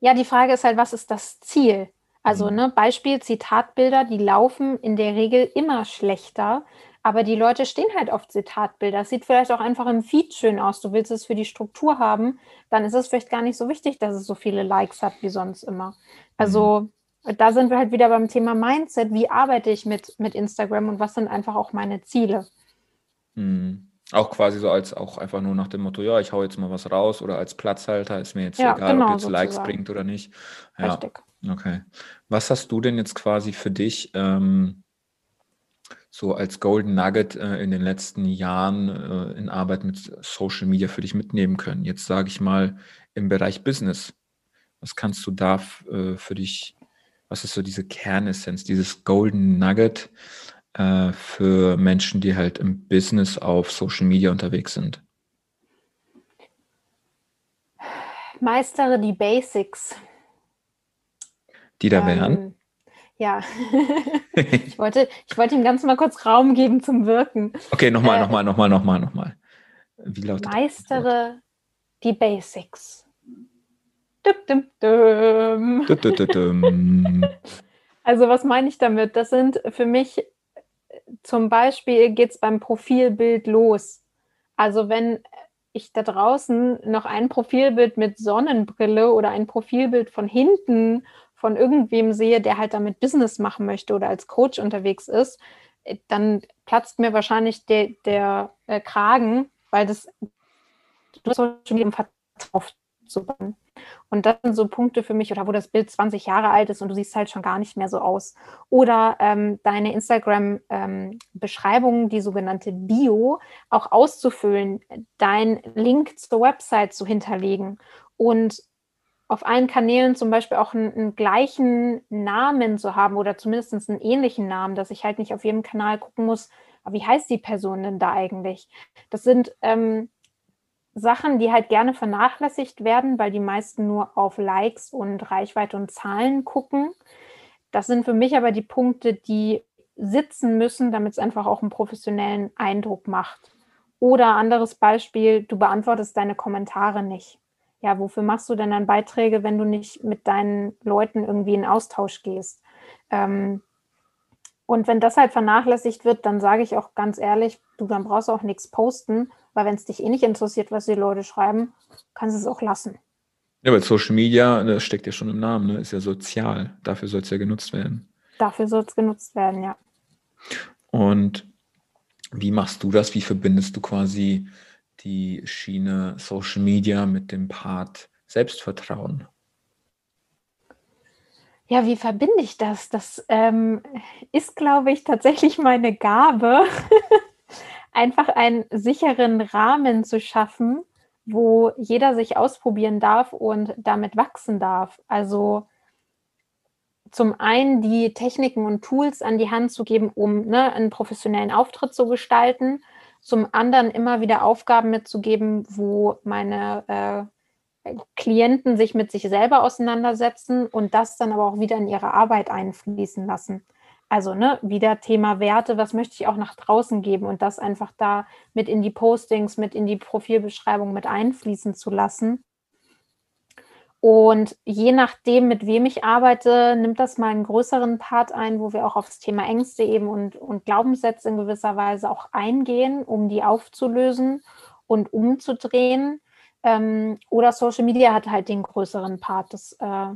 Ja, die Frage ist halt, was ist das Ziel? Also, mhm. ne, Beispiel Zitatbilder, die laufen in der Regel immer schlechter, aber die Leute stehen halt auf Zitatbilder. Das sieht vielleicht auch einfach im Feed schön aus. Du willst es für die Struktur haben, dann ist es vielleicht gar nicht so wichtig, dass es so viele Likes hat wie sonst immer. Also, mhm. da sind wir halt wieder beim Thema Mindset. Wie arbeite ich mit, mit Instagram und was sind einfach auch meine Ziele? Mhm. Auch quasi so als auch einfach nur nach dem Motto, ja, ich hau jetzt mal was raus oder als Platzhalter, ist mir jetzt ja, egal, genau, ob jetzt sozusagen. Likes bringt oder nicht. Ja, Richtig. Okay. Was hast du denn jetzt quasi für dich ähm, so als Golden Nugget äh, in den letzten Jahren äh, in Arbeit mit Social Media für dich mitnehmen können? Jetzt sage ich mal im Bereich Business. Was kannst du da äh, für dich, was ist so diese Kernessenz, dieses Golden Nugget, äh, für Menschen, die halt im Business auf Social Media unterwegs sind? Meistere die Basics. Die da wären? Ähm, ja, [LAUGHS] ich, wollte, ich wollte ihm ganz mal kurz Raum geben zum Wirken. Okay, nochmal, äh, nochmal, nochmal, nochmal, nochmal. Wie lautet Meistere die Basics. Dum, dum, dum. also was meine ich damit? Das sind für mich zum Beispiel geht es beim Profilbild los. Also wenn ich da draußen noch ein Profilbild mit Sonnenbrille oder ein Profilbild von hinten von irgendwem sehe, der halt damit Business machen möchte oder als Coach unterwegs ist, dann platzt mir wahrscheinlich der, der äh, Kragen, weil das hast schon vertraut zu bauen. Und das sind so Punkte für mich, oder wo das Bild 20 Jahre alt ist und du siehst halt schon gar nicht mehr so aus. Oder ähm, deine Instagram-Beschreibung, ähm, die sogenannte Bio, auch auszufüllen, deinen Link zur Website zu hinterlegen und auf allen Kanälen zum Beispiel auch einen, einen, gleichen Namen zu haben oder zumindest einen ähnlichen Namen, dass ich halt nicht auf jedem Kanal gucken muss, wie heißt die Person denn da eigentlich? Das sind ähm, Sachen, die halt gerne vernachlässigt werden, weil die meisten nur auf Likes und Reichweite und Zahlen gucken. Das sind für mich aber die Punkte, die sitzen müssen, damit es einfach auch einen professionellen Eindruck macht. Oder anderes Beispiel, du beantwortest deine Kommentare nicht. Ja, wofür machst du denn dann Beiträge, wenn du nicht mit deinen Leuten irgendwie in Austausch gehst? Ähm, und wenn das halt vernachlässigt wird, dann sage ich auch ganz ehrlich, du, dann brauchst auch nichts posten, weil wenn es dich eh nicht interessiert, was die Leute schreiben, kannst du es auch lassen. Ja, weil Social Media, das steckt ja schon im Namen, ne? ist ja sozial. Dafür soll es ja genutzt werden. Dafür soll es genutzt werden, ja. Und Wie machst du das? Wie verbindest du quasi die Schiene Social Media mit dem Part Selbstvertrauen? Ja, wie verbinde ich das? Das ähm, ist, glaube ich, tatsächlich meine Gabe, [LAUGHS] einfach einen sicheren Rahmen zu schaffen, wo jeder sich ausprobieren darf und damit wachsen darf. Also zum einen die Techniken und Tools an die Hand zu geben, um ne, einen professionellen Auftritt zu gestalten. Zum anderen immer wieder Aufgaben mitzugeben, wo meine äh, Klienten sich mit sich selber auseinandersetzen und das dann aber auch wieder in ihre Arbeit einfließen lassen. Also ne, wieder Thema Werte, was möchte ich auch nach draußen geben und das einfach da mit in die Postings, mit in die Profilbeschreibung mit einfließen zu lassen. Und je nachdem, mit wem ich arbeite, nimmt das mal einen größeren Part ein, wo wir auch auf das Thema Ängste eben und, und Glaubenssätze in gewisser Weise auch eingehen, um die aufzulösen und umzudrehen. Ähm, oder Social Media hat halt den größeren Part. Das äh,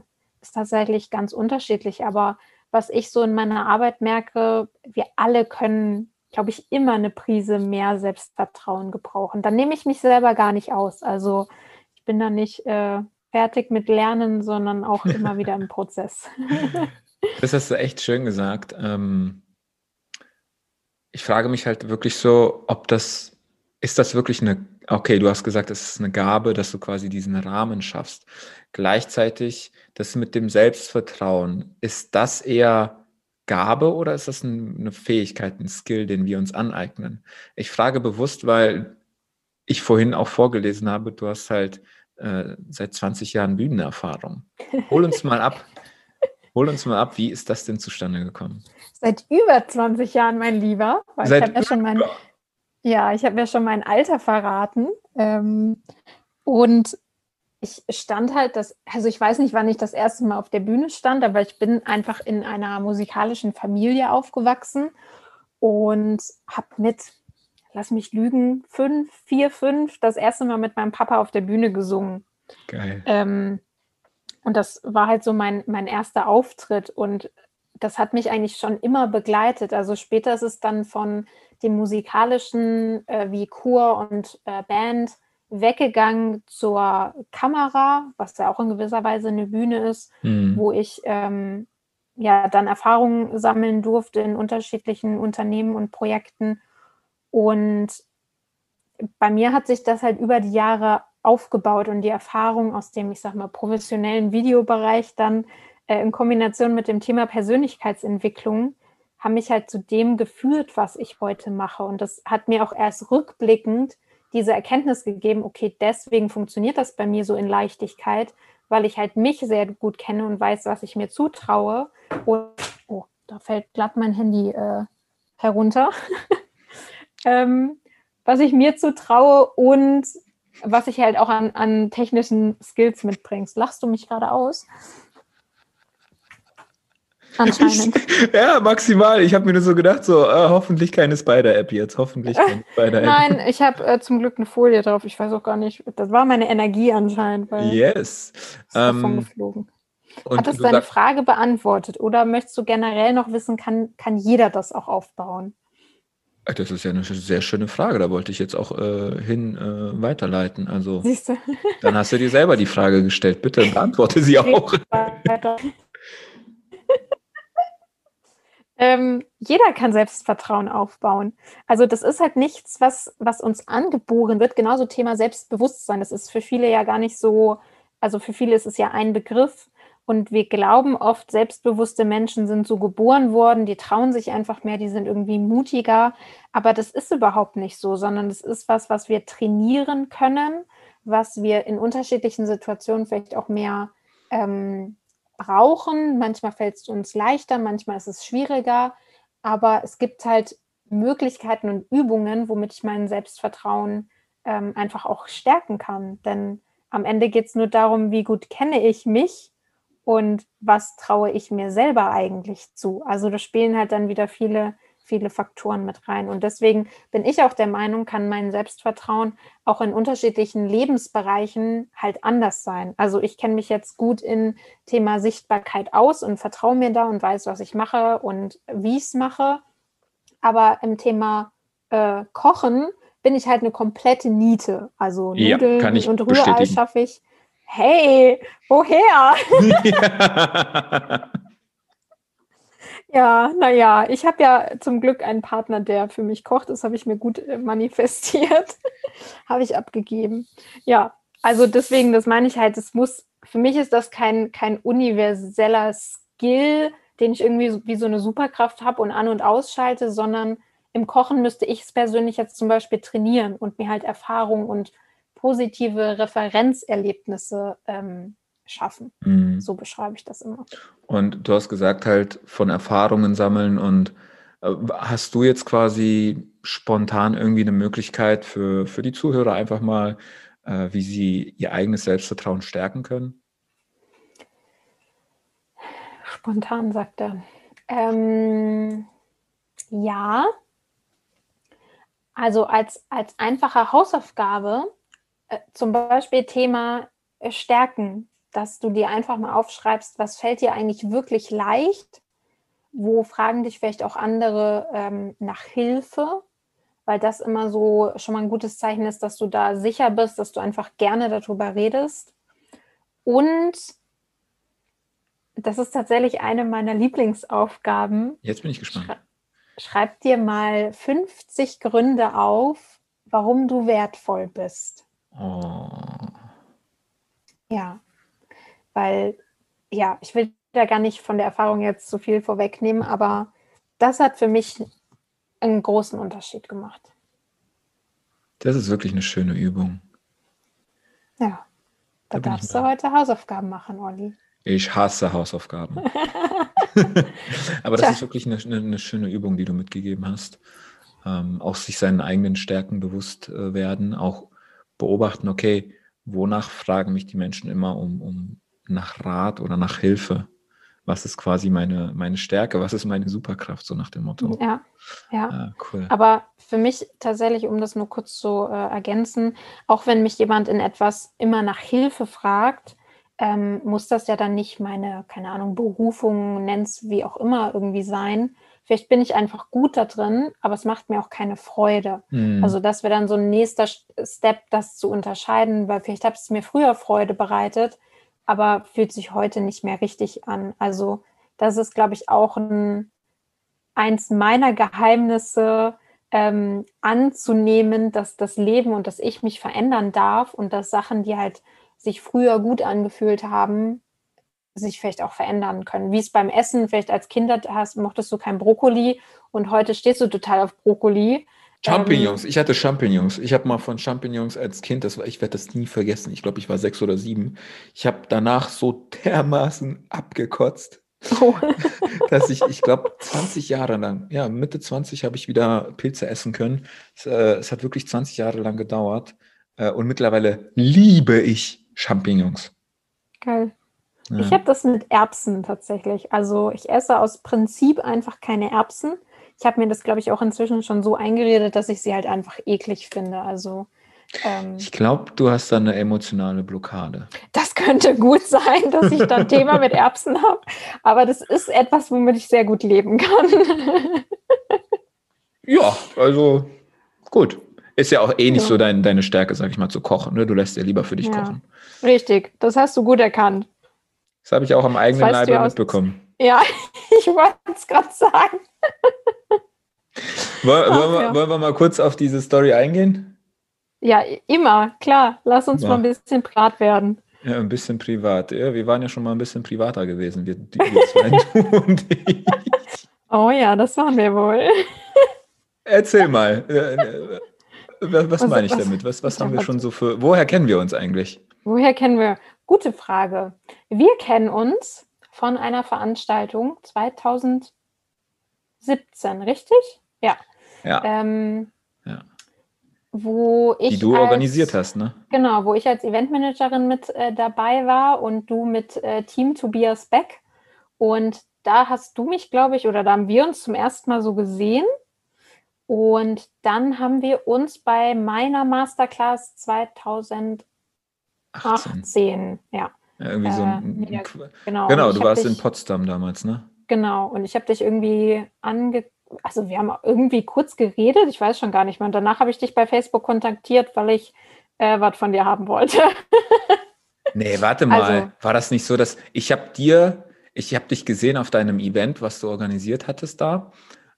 ist tatsächlich ganz unterschiedlich. Aber was ich so in meiner Arbeit merke, wir alle können, glaube ich, immer eine Prise mehr Selbstvertrauen gebrauchen. Dann nehme ich mich selber gar nicht aus. Also ich bin da nicht. Äh, fertig mit Lernen, sondern auch [LAUGHS] immer wieder im Prozess. [LAUGHS] das hast du echt schön gesagt. Ähm, ich frage mich halt wirklich so, ob das, ist das wirklich eine, okay, du hast gesagt, es ist eine Gabe, dass du quasi diesen Rahmen schaffst. Gleichzeitig, das mit dem Selbstvertrauen, ist das eher Gabe oder ist das eine Fähigkeit, ein Skill, den wir uns aneignen? Ich frage bewusst, weil ich vorhin auch vorgelesen habe, du hast halt äh, seit 20 Jahren Bühnenerfahrung. Hol uns mal ab. [LAUGHS] Hol uns mal ab, wie ist das denn zustande gekommen? Seit über 20 Jahren, mein Lieber. Seit ich habe ja schon mein, ja, ich habe ja schon mein Alter verraten. Ähm, und ich stand halt das, also ich weiß nicht, wann ich das erste Mal auf der Bühne stand, aber ich bin einfach in einer musikalischen Familie aufgewachsen und habe mit lass mich lügen, fünf, vier, fünf, das erste Mal mit meinem Papa auf der Bühne gesungen. Geil. Ähm, und das war halt so mein, mein erster Auftritt und das hat mich eigentlich schon immer begleitet. Also später ist es dann von dem musikalischen äh, wie Chor und äh, Band weggegangen zur Kamera, was ja auch in gewisser Weise eine Bühne ist, mhm. wo ich ähm, ja dann Erfahrungen sammeln durfte in unterschiedlichen Unternehmen und Projekten und bei mir hat sich das halt über die Jahre aufgebaut und die Erfahrung aus dem, ich sag mal, professionellen Videobereich dann äh, in Kombination mit dem Thema Persönlichkeitsentwicklung haben mich halt zu dem geführt, was ich heute mache. Und das hat mir auch erst rückblickend diese Erkenntnis gegeben, okay, deswegen funktioniert das bei mir so in Leichtigkeit, weil ich halt mich sehr gut kenne und weiß, was ich mir zutraue. Und, oh, da fällt glatt mein Handy äh, herunter. [LAUGHS] ähm, was ich mir zutraue und was ich halt auch an, an technischen Skills mitbringst. Lachst du mich gerade aus? Anscheinend. [LAUGHS] ja, maximal. Ich habe mir nur so gedacht, so äh, hoffentlich keine Spider-App jetzt. Hoffentlich keine [LAUGHS] Spider-App. Nein, ich habe äh, zum Glück eine Folie drauf. Ich weiß auch gar nicht. Das war meine Energie anscheinend. Weil yes. Ist davon ähm, geflogen. Hat das deine Frage beantwortet? Oder möchtest du generell noch wissen, kann, kann jeder das auch aufbauen? Das ist ja eine sehr schöne Frage. Da wollte ich jetzt auch äh, hin äh, weiterleiten. Also, dann hast du dir selber die Frage gestellt. Bitte beantworte sie [LAUGHS] auch. Ähm, jeder kann Selbstvertrauen aufbauen. Also das ist halt nichts, was, was uns angeboren wird. Genauso Thema Selbstbewusstsein. Das ist für viele ja gar nicht so, also für viele ist es ja ein Begriff. Und wir glauben oft, selbstbewusste Menschen sind so geboren worden, die trauen sich einfach mehr, die sind irgendwie mutiger. Aber das ist überhaupt nicht so, sondern das ist was, was wir trainieren können, was wir in unterschiedlichen Situationen vielleicht auch mehr ähm, brauchen. Manchmal fällt es uns leichter, manchmal ist es schwieriger. Aber es gibt halt Möglichkeiten und Übungen, womit ich mein Selbstvertrauen ähm, einfach auch stärken kann. Denn am Ende geht es nur darum, wie gut kenne ich mich und was traue ich mir selber eigentlich zu. Also da spielen halt dann wieder viele, viele Faktoren mit rein. Und deswegen bin ich auch der Meinung, kann mein Selbstvertrauen auch in unterschiedlichen Lebensbereichen halt anders sein. Also ich kenne mich jetzt gut in Thema Sichtbarkeit aus und vertraue mir da und weiß, was ich mache und wie ich es mache. Aber im Thema äh, Kochen bin ich halt eine komplette Niete. Also Ja, Nudeln kann ich und Rührei schaffe ich. Hey, woher? Ja. [LAUGHS] [LAUGHS] Ja, naja, ich habe ja zum Glück einen Partner, der für mich kocht. Das habe ich mir gut äh, manifestiert. [LAUGHS] habe ich abgegeben. Ja, also deswegen, das meine ich halt, es muss, für mich ist das kein, kein universeller Skill, den ich irgendwie wie so eine Superkraft habe und an- und ausschalte, sondern im Kochen müsste ich es persönlich jetzt zum Beispiel trainieren und mir halt Erfahrung und positive Referenzerlebnisse ähm, schaffen. Mhm. So beschreibe ich das immer. Und du hast gesagt, halt von Erfahrungen sammeln und äh, hast du jetzt quasi spontan irgendwie eine Möglichkeit für, für die Zuhörer einfach mal, äh, wie sie ihr eigenes Selbstvertrauen stärken können? Spontan, sagt er. Ähm, ja, also als, als einfache Hausaufgabe, äh, zum Beispiel Thema äh, Stärken, dass du dir einfach mal aufschreibst, was fällt dir eigentlich wirklich leicht, wo fragen dich vielleicht auch andere ähm, nach Hilfe, weil das immer so schon mal ein gutes Zeichen ist, dass du da sicher bist, dass du einfach gerne darüber redest. Und das ist tatsächlich eine meiner Lieblingsaufgaben. Jetzt bin ich gespannt. Schrei schreib dir mal 50 Gründe auf, warum du wertvoll bist. Oh. Ja, weil, ja, ich will da gar nicht von der Erfahrung jetzt so viel vorwegnehmen, aber das hat für mich einen großen Unterschied gemacht. Das ist wirklich eine schöne Übung. Ja, da, Da darfst du heute Hausaufgaben machen, Olli. Ich hasse Hausaufgaben. [LAUGHS] Aber das Tja. ist wirklich eine, eine, eine schöne Übung, die du mitgegeben hast. Ähm, auch sich seinen eigenen Stärken bewusst äh, werden, auch beobachten, okay, wonach fragen mich die Menschen immer um, um nach Rat oder nach Hilfe? Was ist quasi meine, meine Stärke? Was ist meine Superkraft, so nach dem Motto? Ja, ja. Ah, cool. Aber für mich tatsächlich, um das nur kurz zu äh, ergänzen, auch wenn mich jemand in etwas immer nach Hilfe fragt, ähm, muss das ja dann nicht meine, keine Ahnung, Berufung, nenn's wie auch immer irgendwie sein. Vielleicht bin ich einfach gut da drin, aber es macht mir auch keine Freude. Hm. Also das wäre dann so ein nächster Step, das zu unterscheiden, weil vielleicht hat es mir früher Freude bereitet, aber fühlt sich heute nicht mehr richtig an. Also das ist, glaube ich, auch ein, eins meiner Geheimnisse, ähm, anzunehmen, dass das Leben und dass ich mich verändern darf und dass Sachen, die halt sich früher gut angefühlt haben, sich vielleicht auch verändern können. Wie es beim Essen, vielleicht als Kind hast, mochtest du kein Brokkoli und heute stehst du total auf Brokkoli. Champignons, ich hatte Champignons. Ich habe mal von Champignons als Kind, das war, ich werde das nie vergessen, ich glaube, ich war sechs oder sieben. Ich habe danach so dermaßen abgekotzt, Oh. [LAUGHS] dass ich, ich glaube, 20 Jahre lang, ja, Mitte 20 habe ich wieder Pilze essen können. Es, äh, es hat wirklich 20 Jahre lang gedauert. Äh, und mittlerweile liebe ich Champignons. Geil. Ja. Ich habe das mit Erbsen tatsächlich. Also ich esse aus Prinzip einfach keine Erbsen. Ich habe mir das, glaube ich, auch inzwischen schon so eingeredet, dass ich sie halt einfach eklig finde. Also ähm, ich glaube, du hast da eine emotionale Blockade. das könnte gut sein, dass ich da ein Thema mit [LAUGHS] Erbsen habe. Aber das ist etwas, womit ich sehr gut leben kann. Ja, also gut. Ist ja auch eh nicht Ja. so dein, deine Stärke, sag ich mal, zu kochen. Ne? Du lässt ja lieber für dich Ja. kochen. Richtig, das hast du gut erkannt. Das habe ich auch am eigenen Leibe ja mitbekommen. Ja, [LAUGHS] ich wollte es gerade sagen. Woll, Ach, wollen, wir, ja. wollen wir mal kurz auf diese Story eingehen? Ja, immer, klar. Lass uns Ja. mal ein bisschen privat werden. Ja, ein bisschen privat. Ja, wir waren ja schon mal ein bisschen privater gewesen, wir, die, wir zwei, [LAUGHS] du und ich. Oh ja, das waren wir wohl. [LAUGHS] Erzähl mal. äh, äh, Was, was meine ich was- damit? Was, was haben wir schon so für. Woher kennen wir uns eigentlich? Woher kennen wir? Gute Frage. Wir kennen uns von einer Veranstaltung 2017, richtig? Ja. Ja, Ähm, Ja. Wo ich die du als, organisiert hast, ne? Genau, wo ich als Eventmanagerin mit äh, dabei war und du mit äh, Team Tobias Beck. Und da hast du mich, glaube ich, oder da haben wir uns zum ersten Mal so gesehen. Und dann haben wir uns bei meiner Masterclass 2018, 18. ja, Ja, irgendwie so äh, ein, ja, ein genau. Genau, du warst in dich- Potsdam damals, ne? Genau, und ich habe dich irgendwie ange also wir haben irgendwie kurz geredet, ich weiß schon gar nicht mehr. Und danach habe ich dich bei Facebook kontaktiert, weil ich äh, was von dir haben wollte. [LAUGHS] nee, warte mal. Also, War das nicht so, dass ich habe dir, ich habe dich gesehen auf deinem Event, was du organisiert hattest da,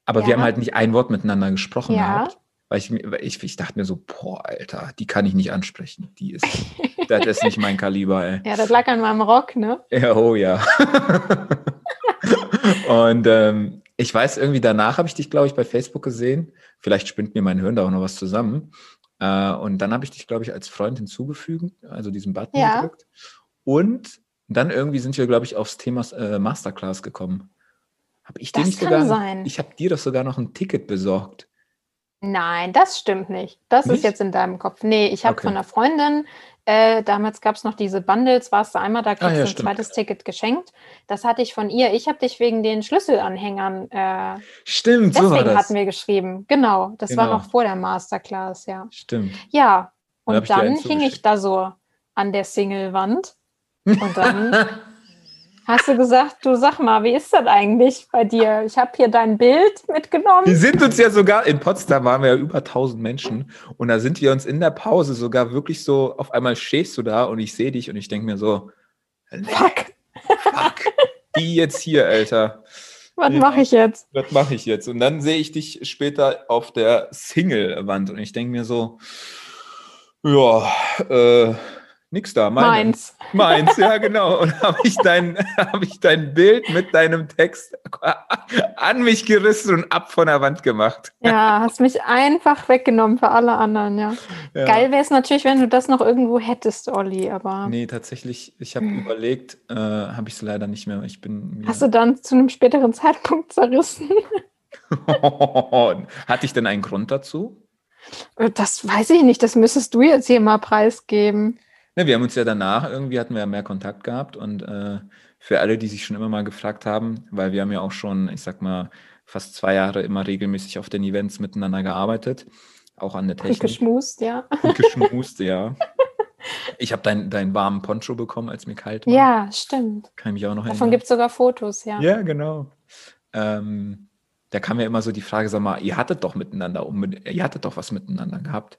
aber ja. wir haben halt nicht ein Wort miteinander gesprochen ja. gehabt. Weil ich, ich, ich dachte mir so, boah, Alter, die kann ich nicht ansprechen. Die ist, das ist nicht mein Kaliber, ey. Ja, das lag an meinem Rock, ne? Ja, oh ja. und ähm, ich weiß irgendwie, danach habe ich dich, glaube ich, bei Facebook gesehen. Vielleicht spinnt mir mein Hirn da auch noch was zusammen. Äh, und dann habe ich dich, glaube ich, als Freund hinzugefügt, also diesen Button ja. gedrückt. Und dann irgendwie sind wir, glaube ich, aufs Thema äh, Masterclass gekommen. Habe ich dir nicht sogar, sein. ich habe dir doch sogar noch ein Ticket besorgt. Nein, das stimmt nicht. Das nicht? ist jetzt in deinem Kopf. Nee, ich habe okay. von einer Freundin, äh, damals gab es noch diese Bundles, warst du einmal, da kriegst ah, ja, ein stimmt. zweites Ticket geschenkt. Das hatte ich von ihr. Ich habe dich wegen den Schlüsselanhängern. Äh, stimmt, deswegen so war das. hatten wir geschrieben. Genau, das genau. war noch vor der Masterclass, ja. Stimmt. Ja, und dann, dann hing ich da so an der Single-Wand. Und dann [LAUGHS] Hast du gesagt, du sag mal, wie ist das eigentlich bei dir? Ich habe hier dein Bild mitgenommen. Wir sind uns ja sogar, in Potsdam waren wir ja über 1000 Menschen und da sind wir uns in der Pause sogar wirklich so, auf einmal stehst du da und ich sehe dich und ich denke mir so, fuck. Fuck. Die jetzt hier, Alter. Was mache ich jetzt? Was mache ich jetzt? Und dann sehe ich dich später auf der Single-Wand und ich denke mir so, ja, äh, Nix da, meine. Meins. [LAUGHS] Meins, ja, genau. Und habe ich, dein, [LAUGHS] hab ich dein Bild mit deinem Text [LAUGHS] an mich gerissen und ab von der Wand gemacht. Ja, hast mich einfach weggenommen für alle anderen, ja. ja. Geil wäre es natürlich, wenn du das noch irgendwo hättest, Olli, aber. Nee, tatsächlich, ich habe überlegt, äh, habe ich es leider nicht mehr. Ich bin. Hast du dann zu einem späteren Zeitpunkt zerrissen? Hatte ich denn einen Grund dazu? Das weiß ich nicht, das müsstest du jetzt hier mal preisgeben. Ne, wir haben uns ja danach irgendwie hatten wir ja mehr Kontakt gehabt und äh, für alle, die sich schon immer mal gefragt haben, weil wir haben ja auch schon, ich sag mal, fast zwei Jahre immer regelmäßig auf den Events miteinander gearbeitet, auch an der Technik. Und geschmust, ja. Und geschmust, ja. Ich habe deinen dein warmen Poncho bekommen, als mir kalt war. Ja, stimmt. Kann ich mich auch noch erinnern. Davon gibt es sogar Fotos, ja. Ja, genau. Ähm, da kam ja immer so die Frage, sag mal, ihr hattet doch miteinander, ihr hattet doch was miteinander gehabt.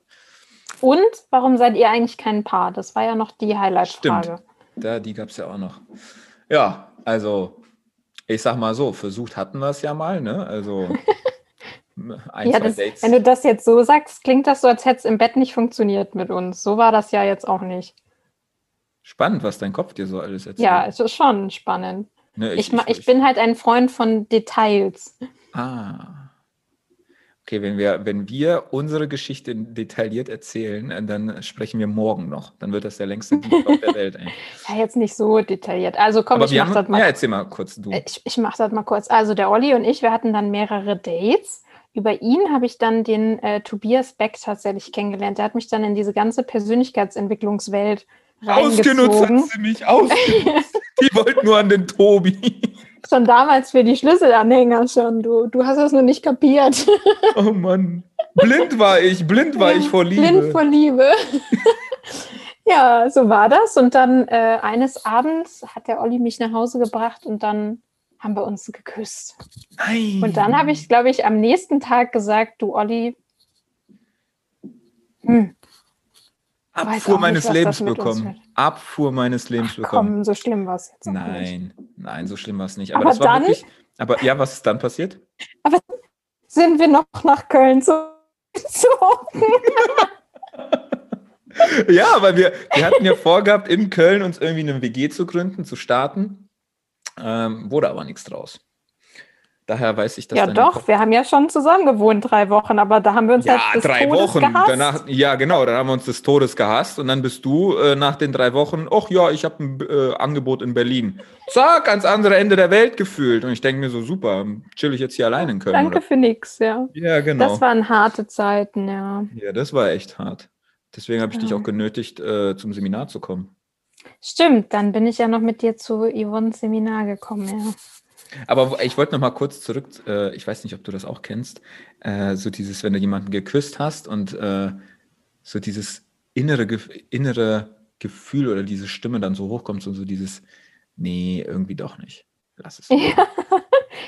Und warum seid ihr eigentlich kein Paar? Das war ja noch die Highlight-Frage. Da, die gab es ja auch noch. Ja, also ich sag mal so, versucht hatten wir es ja mal, ne? Also [LAUGHS] ein, ja, das, Wenn du das jetzt so sagst, klingt das so, als hätte es im Bett nicht funktioniert mit uns. So war das ja jetzt auch nicht. Spannend, was dein Kopf dir so alles erzählt. Ja, es ist schon spannend. Ne, ich, ich, ich, ich, bin halt ein Freund von Details. Ah. Okay, wenn wir, wenn wir unsere Geschichte detailliert erzählen, äh, dann sprechen wir morgen noch. Dann wird das der längste [LAUGHS] Talk der Welt. Ey. Ja, jetzt nicht so detailliert. Also komm, Aber ich mach haben, das mal. Ja, erzähl mal kurz du. Äh, ich, ich mach das mal kurz. Also der Olli und ich, wir hatten dann mehrere Dates. Über ihn habe ich dann den äh, Tobias Beck tatsächlich kennengelernt. Der hat mich dann in diese ganze Persönlichkeitsentwicklungswelt Ausgenutzt hat sie mich, ausgenutzt. [LAUGHS] Die wollten nur an den Tobi. Schon damals für die Schlüsselanhänger schon. Du, du hast es nur nicht kapiert. Oh Mann. Blind war ich, blind war ja, ich vor Liebe. Blind vor Liebe. [LAUGHS] ja, so war das. Und dann äh, eines Abends hat der Olli mich nach Hause gebracht und dann haben wir uns geküsst. Nein. Und dann habe ich, glaube ich, am nächsten Tag gesagt, du Olli, hm, Abfuhr meines nicht, Lebens bekommen. Abfuhr meines Lebens Ach, bekommen. Komm, so schlimm war es jetzt. Nein, nicht. nein, so schlimm war es nicht. Aber, aber das war dann, wirklich. Aber ja, was ist dann passiert? Aber sind wir noch nach Köln gezogen? [LAUGHS] ja, weil wir, wir hatten ja vorgehabt, in Köln uns irgendwie eine WG zu gründen, zu starten. Ähm, wurde aber nichts draus. Daher weiß ich das. Ja, doch, wir haben ja schon zusammen gewohnt drei Wochen, aber da haben wir uns ja, halt des drei Todes Wochen. Gehasst. Danach, ja, genau, dann haben wir uns des Todes gehasst und dann bist du äh, nach den drei Wochen, ach ja, ich habe ein äh, Angebot in Berlin. Zack, ans andere Ende der Welt gefühlt. Und ich denke mir so, super, chill ich jetzt hier allein in Köln. Danke oder? für nix, ja. Ja, genau. Das waren harte Zeiten, ja. Ja, das war echt hart. Deswegen habe ich ja. dich auch genötigt, äh, zum Seminar zu kommen. Stimmt, dann bin ich ja noch mit dir zu Yvonne's Seminar gekommen, ja. Aber ich wollte noch mal kurz zurück, äh, ich weiß nicht, ob du das auch kennst, äh, so dieses, wenn du jemanden geküsst hast und äh, so dieses innere, innere Gefühl oder diese Stimme dann so hochkommt, so, so dieses, nee, irgendwie doch nicht. Lass es. Ja. [LAUGHS]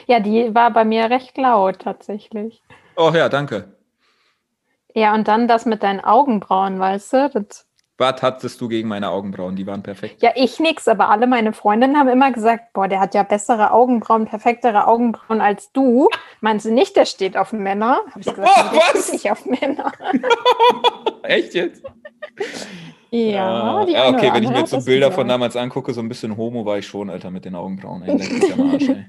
Ja, die war bei mir recht laut tatsächlich. Oh ja, danke. Ja, und dann das mit deinen Augenbrauen, weißt du? Das Was hattest du gegen meine Augenbrauen? Die waren perfekt. Ja, ich nix, aber alle meine Freundinnen haben immer gesagt, boah, der hat ja bessere Augenbrauen, perfektere Augenbrauen als du. Meinst du nicht, der steht auf Männer? Habe ich gesagt, Oh, was? steht nicht auf Männer. [LAUGHS] Echt jetzt? Ja, die ja okay, wenn ich mir jetzt so Bilder von damals angucke, so ein bisschen Homo war ich schon, Alter, mit den Augenbrauen. Ey, [LAUGHS]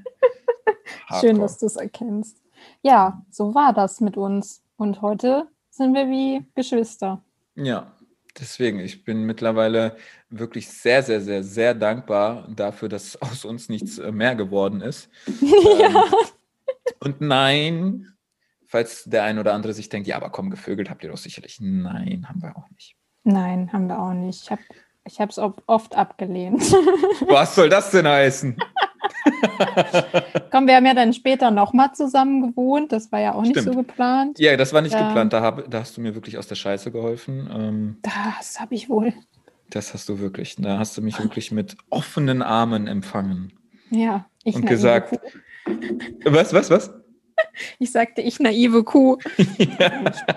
Arsch. Schön, dass du es erkennst. Ja, so war das mit uns. Und heute sind wir wie Geschwister. Ja, deswegen, ich bin mittlerweile wirklich sehr, sehr, sehr, sehr dankbar dafür, dass [LAUGHS] aus uns nichts äh, mehr geworden ist. [LAUGHS] ja. Und nein, falls der ein oder andere sich denkt, ja, aber komm, gevögelt habt ihr doch sicherlich. Nein, haben wir auch nicht. Nein, haben wir auch nicht. Ich habe ich es oft abgelehnt. [LAUGHS] Was soll das denn heißen? Komm, wir haben ja dann später nochmal zusammen gewohnt. Das war ja auch nicht Stimmt. so geplant. Ja, das war nicht Ja. geplant. Da, hab, da hast du mir wirklich aus der Scheiße geholfen. Ähm, Das habe ich wohl. das hast du wirklich. Da hast du mich wirklich mit offenen Armen empfangen. Ja, ich Und gesagt- Kuh. Was, was, was? [LAUGHS] Ich sagte, ich naive Kuh. [LAUGHS]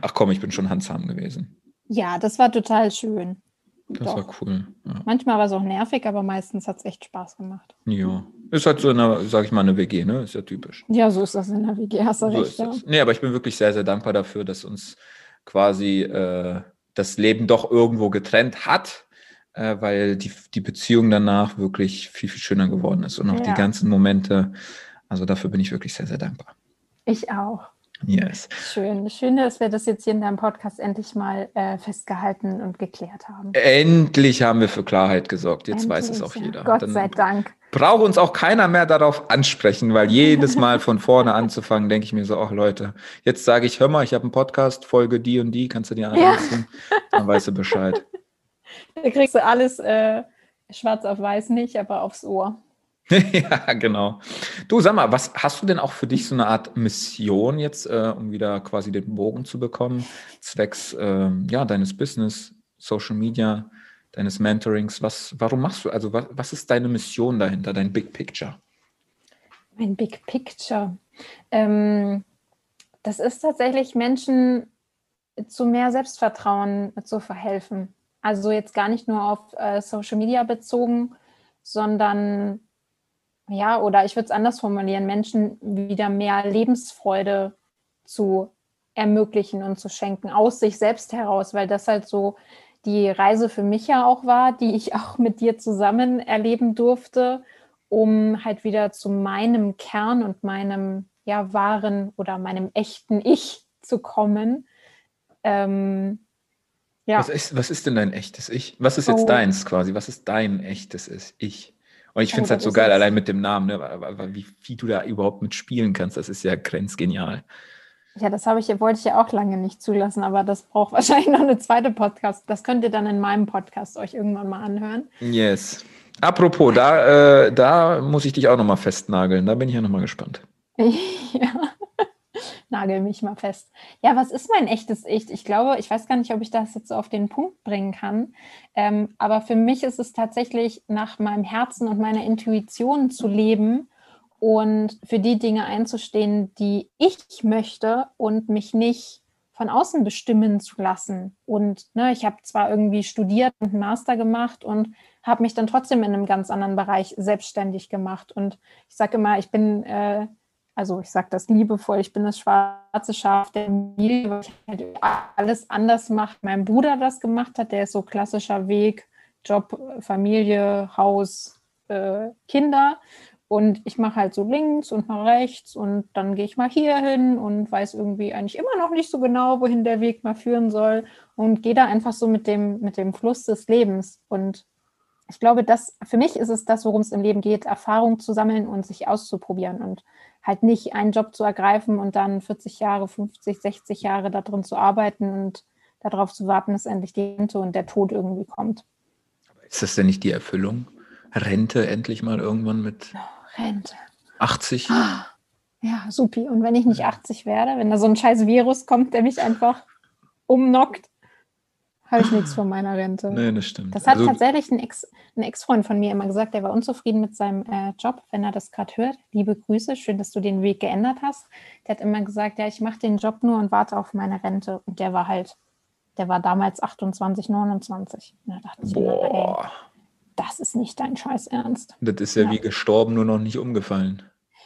Ach komm, ich bin schon handsam gewesen. Ja, das war total schön. Das Doch. war cool. Ja. Manchmal war es auch nervig, aber meistens hat es echt Spaß gemacht. ja. Ist halt so eine, sag ich mal, eine WG, ne? Ist ja typisch. Ja, so ist das in der WG, hast du So recht. Ja. Nee, aber ich bin wirklich sehr, sehr dankbar dafür, dass uns quasi äh, das Leben doch irgendwo getrennt hat, äh, weil die, die Beziehung danach wirklich viel, viel schöner geworden ist und auch die Ja. ganzen Momente. Also dafür bin ich wirklich sehr, sehr dankbar. Ich auch. Yes. Schön. Das Schöne, dass wir das jetzt hier in deinem Podcast endlich mal äh, festgehalten und geklärt haben. Endlich haben wir für Klarheit gesorgt. Jetzt weiß es Endlich, auch ja. jeder. Gott Dann sei Dank. braucht uns auch keiner mehr darauf ansprechen, weil jedes [LAUGHS] Mal von vorne anzufangen, denke ich mir so, ach Leute, jetzt sage ich, hör mal, ich habe einen Podcast, Folge die und die, kannst du dir Ja. anrufen? Dann weißt du Bescheid. [LAUGHS] Da kriegst du alles äh, schwarz auf weiß nicht, aber aufs Ohr. [LAUGHS] ja, genau. Du, sag mal, was hast du denn auch für dich so eine Art Mission jetzt, äh, um wieder quasi den Bogen zu bekommen, zwecks ähm, ja, deines Business, Social Media, deines Mentorings? Was, warum machst du, also was, was ist deine Mission dahinter, dein Big Picture? Mein Big Picture. Ähm, das ist tatsächlich Menschen zu mehr Selbstvertrauen zu verhelfen. Also jetzt gar nicht nur auf äh, Social Media bezogen, sondern ja, oder ich würde es anders formulieren, Menschen wieder mehr Lebensfreude zu ermöglichen und zu schenken aus sich selbst heraus, weil das halt so die Reise für mich ja auch war, die ich [LAUGHS] auch mit dir zusammen erleben durfte, um halt wieder zu meinem Kern und meinem ja wahren oder meinem echten Ich zu kommen. Ähm, ja, Was, ist, was ist denn dein echtes Ich? Was ist jetzt Oh. deins quasi? Was ist dein echtes Ich? Und ich Oh, finde es halt so geil, allein mit dem Namen, ne? wie, wie du da überhaupt mitspielen kannst, das ist ja grenzgenial. ja, das habe ich, wollte ich ja auch lange nicht zulassen, aber das braucht [LAUGHS] wahrscheinlich noch eine zweite Podcast. Das könnt ihr dann in meinem Podcast euch irgendwann mal anhören. Yes. Apropos, da, äh, da muss ich dich auch nochmal festnageln. Da bin ich ja nochmal gespannt. [LAUGHS] ja. [LAUGHS] Nagel mich mal fest. Ja, was ist mein echtes Ich? Ich glaube, ich weiß gar nicht, ob ich das jetzt so auf den Punkt bringen kann. Ähm, aber für mich ist es tatsächlich nach meinem Herzen und meiner Intuition zu leben und für die Dinge einzustehen, die ich möchte und mich nicht von außen bestimmen zu lassen. Und ne, ich habe zwar irgendwie studiert und einen Master gemacht und habe mich dann trotzdem in einem ganz anderen Bereich selbstständig gemacht. Und ich sage immer, ich bin äh, also ich sage das liebevoll, ich bin das schwarze Schaf der Familie, weil ich halt alles anders mache. Mein Bruder das gemacht hat, der ist so klassischer Weg, Job, Familie, Haus, äh, Kinder. Und ich mache halt so links und mal rechts und dann gehe ich mal hier hin und weiß irgendwie eigentlich immer noch nicht so genau, wohin der Weg mal führen soll und gehe da einfach so mit dem, mit dem Fluss des Lebens. Und ich glaube, das, für mich ist es das, worum es im Leben geht, Erfahrung zu sammeln und sich auszuprobieren und halt nicht einen Job zu ergreifen und dann 40 Jahre, 50, 60 Jahre da drin zu arbeiten und darauf zu warten, dass endlich die Rente und der Tod irgendwie kommt. Ist das denn nicht die Erfüllung? Rente endlich mal irgendwann mit Rente. 80? Ja, supi. Und wenn ich nicht 80 werde, wenn da so ein scheiß Virus kommt, der mich einfach umnockt, habe ich nichts von meiner Rente. Nee, das stimmt. Das hat also, tatsächlich ein Ex- ein Ex-Freund von mir immer gesagt, der war unzufrieden mit seinem äh, Job, wenn er das gerade hört. Liebe Grüße, schön, dass du den Weg geändert hast. Der hat immer gesagt, ja, ich mache den Job nur und warte auf meine Rente. Und der war halt, der war damals 28, 29. Und da dachte ich immer, ey, das ist nicht dein Scheiß Ernst. Das ist ja, ja wie gestorben, nur noch nicht umgefallen.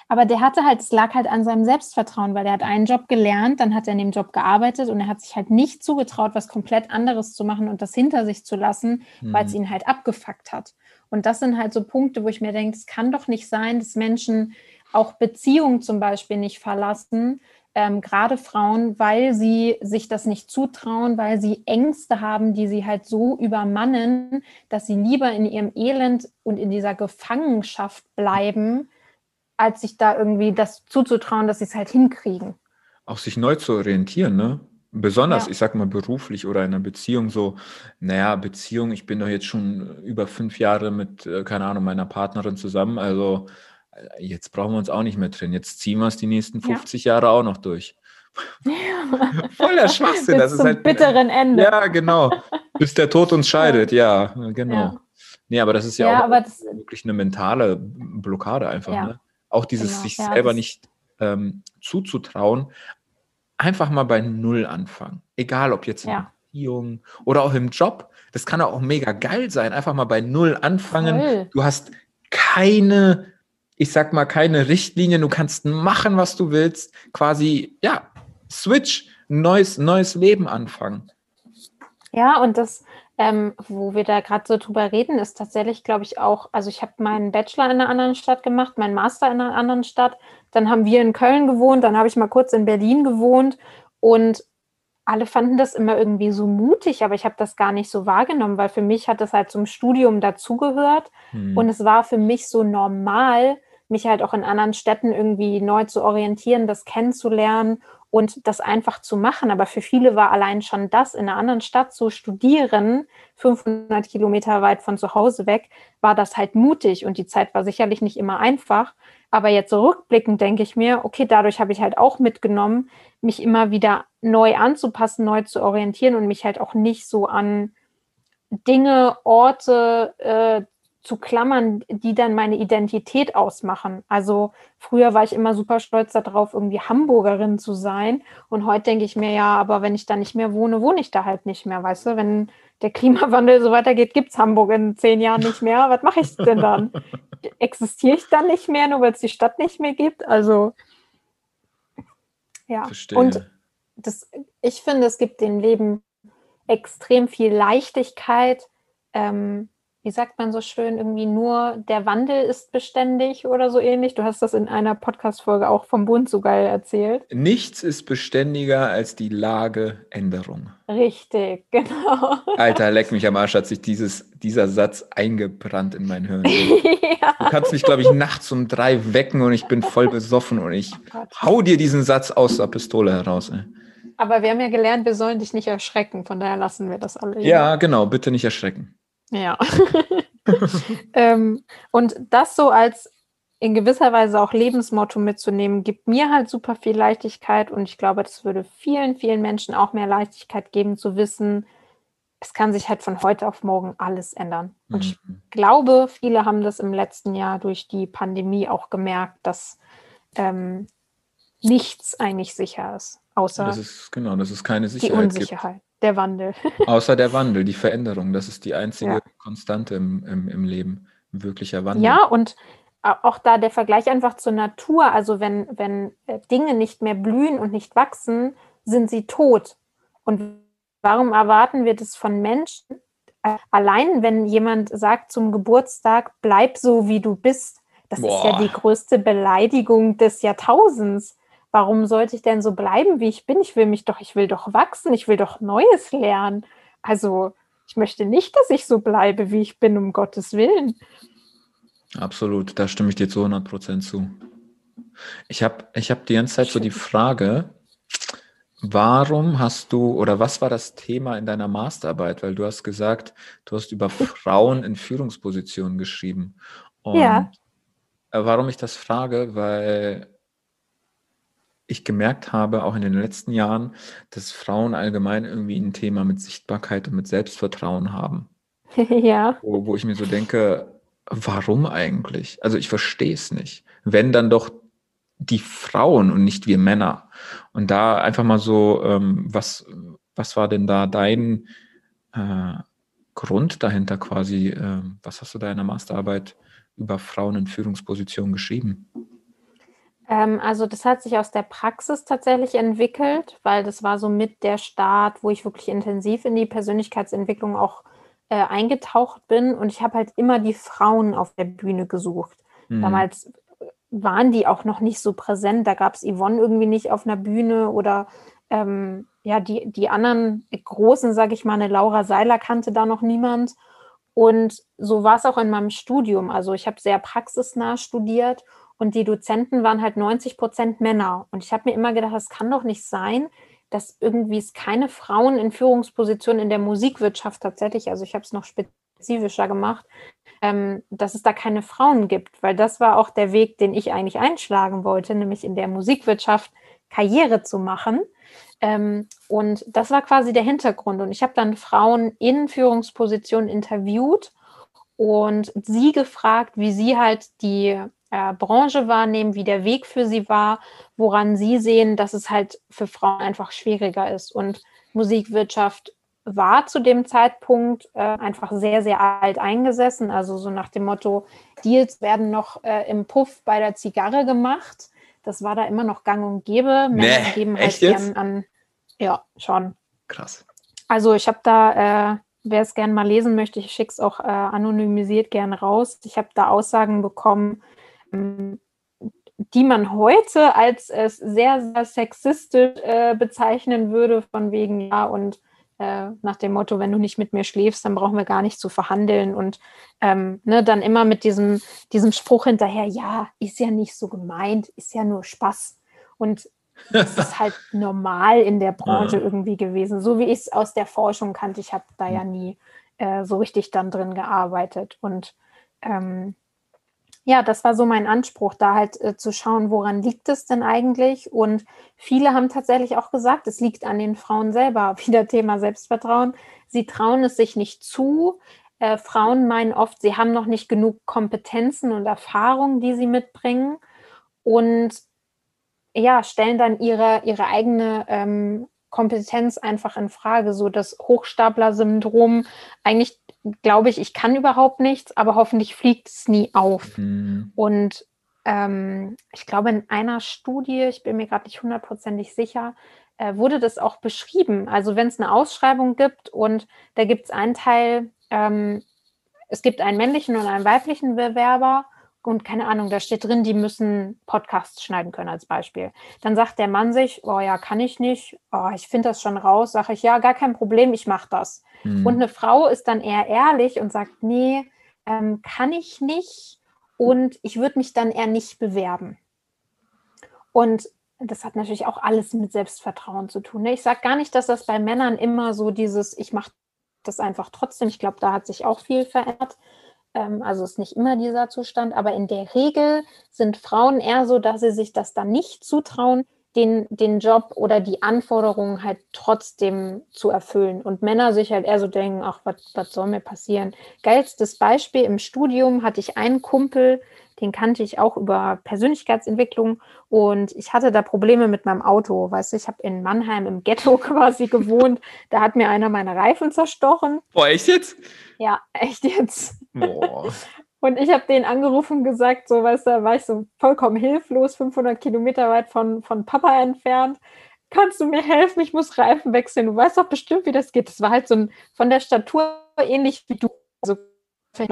Aber der hatte halt, es lag halt an seinem Selbstvertrauen, weil er hat einen Job gelernt, dann hat er in dem Job gearbeitet und er hat sich halt nicht zugetraut, was komplett anderes zu machen und das hinter sich zu lassen, mhm. weil es ihn halt abgefuckt hat. Und das sind halt so Punkte, wo ich mir denke, es kann doch nicht sein, dass Menschen auch Beziehungen zum Beispiel nicht verlassen, ähm, gerade Frauen, weil sie sich das nicht zutrauen, weil sie Ängste haben, die sie halt so übermannen, dass sie lieber in ihrem Elend und in dieser Gefangenschaft bleiben, als sich da irgendwie das zuzutrauen, dass sie es halt hinkriegen. Auch sich neu zu orientieren, ne? Besonders, ja. ich sag mal, beruflich oder in einer Beziehung so, naja, Beziehung, ich bin doch jetzt schon über fünf Jahre mit, äh, keine Ahnung, meiner Partnerin zusammen, also äh, jetzt brauchen wir uns auch nicht mehr trennen. Jetzt ziehen wir es die nächsten 50 ja. Jahre auch noch durch. [LAUGHS] Ja. Voller Schwachsinn. Das zum ist halt, bitteren Ende. Ja, genau. Bis der Tod uns [LAUGHS] scheidet, ja, genau. Ja. Nee, aber das ist ja, auch wirklich eine mentale Blockade einfach. Ne? Auch dieses genau, sich ja, selber nicht ähm, zuzutrauen, einfach mal bei Null anfangen. Egal ob jetzt in ja. Beziehung oder auch im Job. Das kann auch mega geil sein. Einfach mal bei Null anfangen. Voll. Du hast keine, ich sag mal, keine Richtlinien. Du kannst machen, was du willst. Quasi, ja, switch, neues, neues Leben anfangen. Ja, und das, ähm, wo wir da gerade so drüber reden, ist tatsächlich, glaube ich, auch, also ich habe meinen Bachelor in einer anderen Stadt gemacht, meinen Master in einer anderen Stadt, dann haben wir in Köln gewohnt, dann habe ich mal kurz in Berlin gewohnt. Und alle fanden das immer irgendwie so mutig, aber ich habe das gar nicht so wahrgenommen, weil für mich hat das halt zum Studium dazugehört. Hm. und es war für mich so normal, mich halt auch in anderen Städten irgendwie neu zu orientieren, das kennenzulernen und das einfach zu machen. Aber für viele war allein schon das, in einer anderen Stadt zu studieren, 500 Kilometer weit von zu Hause weg, war das halt mutig und die Zeit war sicherlich nicht immer einfach. Aber jetzt zurückblickend denke ich mir, okay, dadurch habe ich halt auch mitgenommen, mich immer wieder neu anzupassen, neu zu orientieren und mich halt auch nicht so an Dinge, Orte äh, zu klammern, die dann meine Identität ausmachen. Also früher war ich immer super stolz darauf, irgendwie Hamburgerin zu sein. Und heute denke ich mir, ja, aber wenn ich da nicht mehr wohne, wohne ich da halt nicht mehr. Weißt du, wenn der Klimawandel so weitergeht, gibt es Hamburg in zehn Jahren nicht mehr. Was mache ich denn dann? [LAUGHS] Existiere ich dann nicht mehr, nur weil es die Stadt nicht mehr gibt? Also ja. Verstehe. Und das, ich finde, es gibt dem Leben extrem viel Leichtigkeit. Ähm, wie sagt man so schön, irgendwie nur der Wandel ist beständig oder so ähnlich. Du hast das in einer Podcast-Folge auch vom Bund so geil erzählt. Nichts ist beständiger als die Lageänderung. Richtig, [LAUGHS] genau. Alter, leck mich am Arsch, hat sich dieses, dieser Satz eingebrannt in mein Hirn. [LAUGHS] ja. Du kannst mich, glaube ich, nachts um drei wecken und ich bin voll besoffen und ich oh hau dir diesen Satz aus der Pistole heraus. Ey. Aber wir haben ja gelernt, wir sollen dich nicht erschrecken, von daher lassen wir das alle. Ja, genau, bitte nicht erschrecken. Ja. [LAUGHS] ähm, und das so als in gewisser Weise auch Lebensmotto mitzunehmen, gibt mir halt super viel Leichtigkeit und ich glaube, das würde vielen, vielen Menschen auch mehr Leichtigkeit geben, zu wissen, es kann sich halt von heute auf morgen alles ändern. Und mhm. ich glaube, viele haben das im letzten Jahr durch die Pandemie auch gemerkt, dass ähm, nichts eigentlich sicher ist, außer das ist, genau, das ist keine Sicherheit die Unsicherheit. Der Wandel. [LAUGHS] Außer der Wandel, die Veränderung. Das ist die einzige ja. Konstante im, im, im Leben. Wirklicher Wandel. Ja, und auch da der Vergleich einfach zur Natur. Also wenn, wenn äh, Dinge nicht mehr blühen und nicht wachsen, sind sie tot. Und warum erwarten wir das von Menschen? Allein wenn jemand sagt zum Geburtstag, bleib so, wie du bist, das Boah. ist ja die größte Beleidigung des Jahrtausends warum sollte ich denn so bleiben, wie ich bin? Ich will mich doch, ich will doch wachsen, ich will doch Neues lernen. Also ich möchte nicht, dass ich so bleibe, wie ich bin, um Gottes Willen. Absolut, da stimme ich dir zu 100 Prozent zu. Ich habe ich hab die ganze Zeit so die Frage, warum hast du oder was war das Thema in deiner Masterarbeit? Weil du hast gesagt, du hast über Frauen in Führungspositionen geschrieben. Und ja. Warum ich das frage, weil ich gemerkt habe, auch in den letzten Jahren, dass Frauen allgemein irgendwie ein Thema mit Sichtbarkeit und mit Selbstvertrauen haben. [LAUGHS] ja. Wo, wo ich mir so denke, warum eigentlich? Also ich verstehe es nicht. Wenn dann doch die Frauen und nicht wir Männer. Und da einfach mal so, ähm, was, was war denn da dein äh, Grund dahinter quasi? Äh, was hast du da in der Masterarbeit über Frauen in Führungspositionen geschrieben? Ähm, also das hat sich aus der Praxis tatsächlich entwickelt, weil das war so mit der Start, wo ich wirklich intensiv in die Persönlichkeitsentwicklung auch äh, eingetaucht bin. Und ich habe halt immer die Frauen auf der Bühne gesucht. Mhm. Damals waren die auch noch nicht so präsent. Da gab es Yvonne irgendwie nicht auf einer Bühne oder ähm, ja, die, die anderen großen, sage ich mal, eine Laura Seiler kannte da noch niemand. Und so war es auch in meinem Studium. Also ich habe sehr praxisnah studiert und die Dozenten waren halt 90 Prozent Männer. Und ich habe mir immer gedacht, das kann doch nicht sein, dass irgendwie es keine Frauen in Führungspositionen in der Musikwirtschaft tatsächlich, also ich habe es noch spezifischer gemacht, ähm, dass es da keine Frauen gibt, weil das war auch der Weg, den ich eigentlich einschlagen wollte, nämlich in der Musikwirtschaft Karriere zu machen. Ähm, und das war quasi der Hintergrund. Und ich habe dann Frauen in Führungspositionen interviewt und sie gefragt, wie sie halt die äh, Branche wahrnehmen, wie der Weg für sie war, woran sie sehen, dass es halt für Frauen einfach schwieriger ist. Und Musikwirtschaft war zu dem Zeitpunkt äh, einfach sehr, sehr alt eingesessen. Also so nach dem Motto, Deals werden noch äh, im Puff bei der Zigarre gemacht. Das war da immer noch gang und gäbe. Männer nee, geben halt gern an. Ja, schon. Krass. Also ich habe da, äh, wer es gerne mal lesen möchte, ich schicke es auch äh, anonymisiert gerne raus. Ich habe da Aussagen bekommen, die man heute als äh, sehr, sehr sexistisch äh, bezeichnen würde, von wegen, ja, und äh, nach dem Motto, wenn du nicht mit mir schläfst, dann brauchen wir gar nicht zu verhandeln und ähm, ne, dann immer mit diesem, diesem Spruch hinterher, ja, ist ja nicht so gemeint, ist ja nur Spaß. Und das ist halt [LAUGHS] normal in der Branche irgendwie gewesen, so wie ich es aus der Forschung kannte. Ich habe da ja nie äh, so richtig dann drin gearbeitet und ähm, ja, das war so mein Anspruch, da halt äh, zu schauen, woran liegt es denn eigentlich? Und viele haben tatsächlich auch gesagt, es liegt an den Frauen selber. [LAUGHS] Wieder Thema Selbstvertrauen. Sie trauen es sich nicht zu. Äh, Frauen meinen oft, sie haben noch nicht genug Kompetenzen und Erfahrungen, die sie mitbringen. Und ja, stellen dann ihre, ihre eigene ähm, Kompetenz einfach in Frage, so das Hochstapler-Syndrom eigentlich glaube ich, ich kann überhaupt nichts, aber hoffentlich fliegt es nie auf. Mhm. Und ähm, ich glaube, in einer Studie, ich bin mir gerade nicht hundertprozentig sicher, äh, wurde das auch beschrieben. Also wenn es eine Ausschreibung gibt und da gibt es einen Teil, ähm, es gibt einen männlichen und einen weiblichen Bewerber und keine Ahnung, da steht drin, die müssen Podcasts schneiden können als Beispiel. Dann sagt der Mann sich, oh ja, kann ich nicht, oh, ich finde das schon raus, sage ich, ja, gar kein Problem, ich mache das. Mhm. Und eine Frau ist dann eher ehrlich und sagt, nee, ähm, kann ich nicht und ich würde mich dann eher nicht bewerben. Und das hat natürlich auch alles mit Selbstvertrauen zu tun. Ne? Ich sage gar nicht, dass das bei Männern immer so dieses, ich mache das einfach trotzdem. Ich glaube, da hat sich auch viel verändert. Ähm, also ist nicht immer dieser Zustand, aber in der Regel sind Frauen eher so, dass sie sich das dann nicht zutrauen, den, den Job oder die Anforderungen halt trotzdem zu erfüllen. Und Männer sich halt eher so denken, ach, was soll mir passieren? Geilstes Beispiel, im Studium hatte ich einen Kumpel, den kannte ich auch über Persönlichkeitsentwicklung und ich hatte da Probleme mit meinem Auto. Weißt du, ich habe in Mannheim im Ghetto [LAUGHS] quasi gewohnt. Da hat mir einer meine Reifen zerstochen. Boah, echt jetzt? Ja, echt jetzt. Boah. [LAUGHS] Und ich habe den angerufen und gesagt, so, weißt du, da war ich so vollkommen hilflos, 500 Kilometer weit von, von Papa entfernt. Kannst du mir helfen? Ich muss Reifen wechseln. Du weißt doch bestimmt, wie das geht. Das war halt so ein, von der Statur ähnlich wie du. Also, vielleicht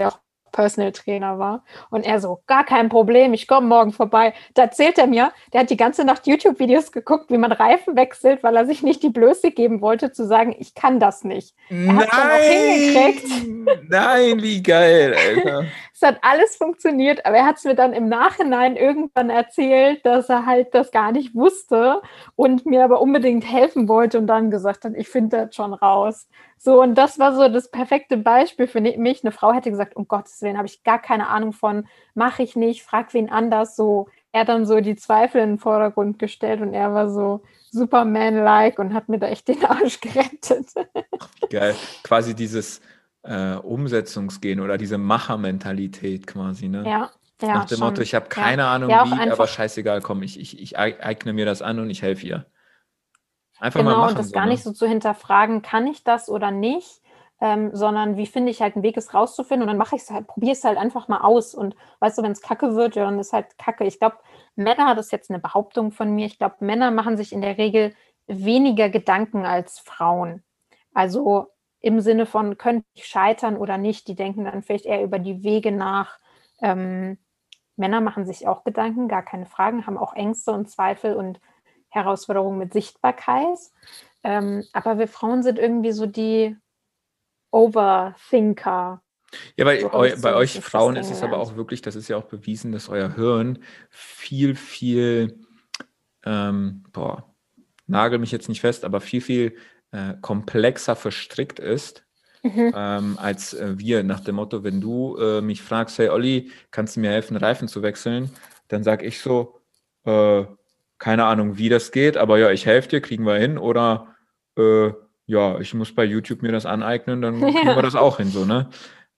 auch Personal Trainer war. Und er so, gar kein Problem, ich komme morgen vorbei. Da erzählt er mir, der hat die ganze Nacht YouTube-Videos geguckt, wie man Reifen wechselt, weil er sich nicht die Blöße geben wollte, zu sagen, ich kann das nicht. Er Nein! Nein, wie geil, Alter. [LAUGHS] es hat alles funktioniert, aber er hat es mir dann im Nachhinein irgendwann erzählt, dass er halt das gar nicht wusste und mir aber unbedingt helfen wollte und dann gesagt hat, ich finde das schon raus. So, und das war so das perfekte Beispiel für mich. Eine Frau hätte gesagt, um Gottes Willen habe ich gar keine Ahnung von, mache ich nicht, frag wen anders. So, er dann so die Zweifel in den Vordergrund gestellt und er war so Superman-like und hat mir da echt den Arsch gerettet. Geil. Quasi dieses äh, Umsetzungsgehen oder diese Machermentalität quasi, ne? Ja. Ja, Nach dem schon. Motto, ich habe keine ja. Ahnung ja, wie, einfach, aber scheißegal, komm, ich, ich, ich eigne mir das an und ich helfe ihr. Einfach genau, mal machen. und das so, gar ne? nicht so zu hinterfragen, kann ich das oder nicht, ähm, sondern wie finde ich halt einen Weg, es rauszufinden und dann mache ich es halt, probiere es halt einfach mal aus und weißt du, wenn es kacke wird, ja, dann ist halt kacke. Ich glaube, Männer, das ist jetzt eine Behauptung von mir, ich glaube, Männer machen sich in der Regel weniger Gedanken als Frauen. Also im Sinne von, könnte ich scheitern oder nicht, die denken dann vielleicht eher über die Wege nach. Ähm, Männer machen sich auch Gedanken, gar keine Fragen, haben auch Ängste und Zweifel und Herausforderungen mit Sichtbarkeit. Ähm, aber wir Frauen sind irgendwie so die Overthinker. Ja, bei, So eu, bei euch Frauen ist es aber auch wirklich, das ist ja auch bewiesen, dass euer Hirn viel, viel, ähm, boah, nagel mich jetzt nicht fest, aber viel, viel äh, komplexer verstrickt ist Mhm. ähm, als äh, wir. Nach dem Motto, wenn du äh, mich fragst, hey Olli, kannst du mir helfen, Reifen zu wechseln? Dann sage ich so, äh, keine Ahnung, wie das geht, aber ja, ich helfe dir, kriegen wir hin. Oder äh, ja, ich muss bei YouTube mir das aneignen, dann [LAUGHS] kriegen Ja. wir das auch hin, so, ne?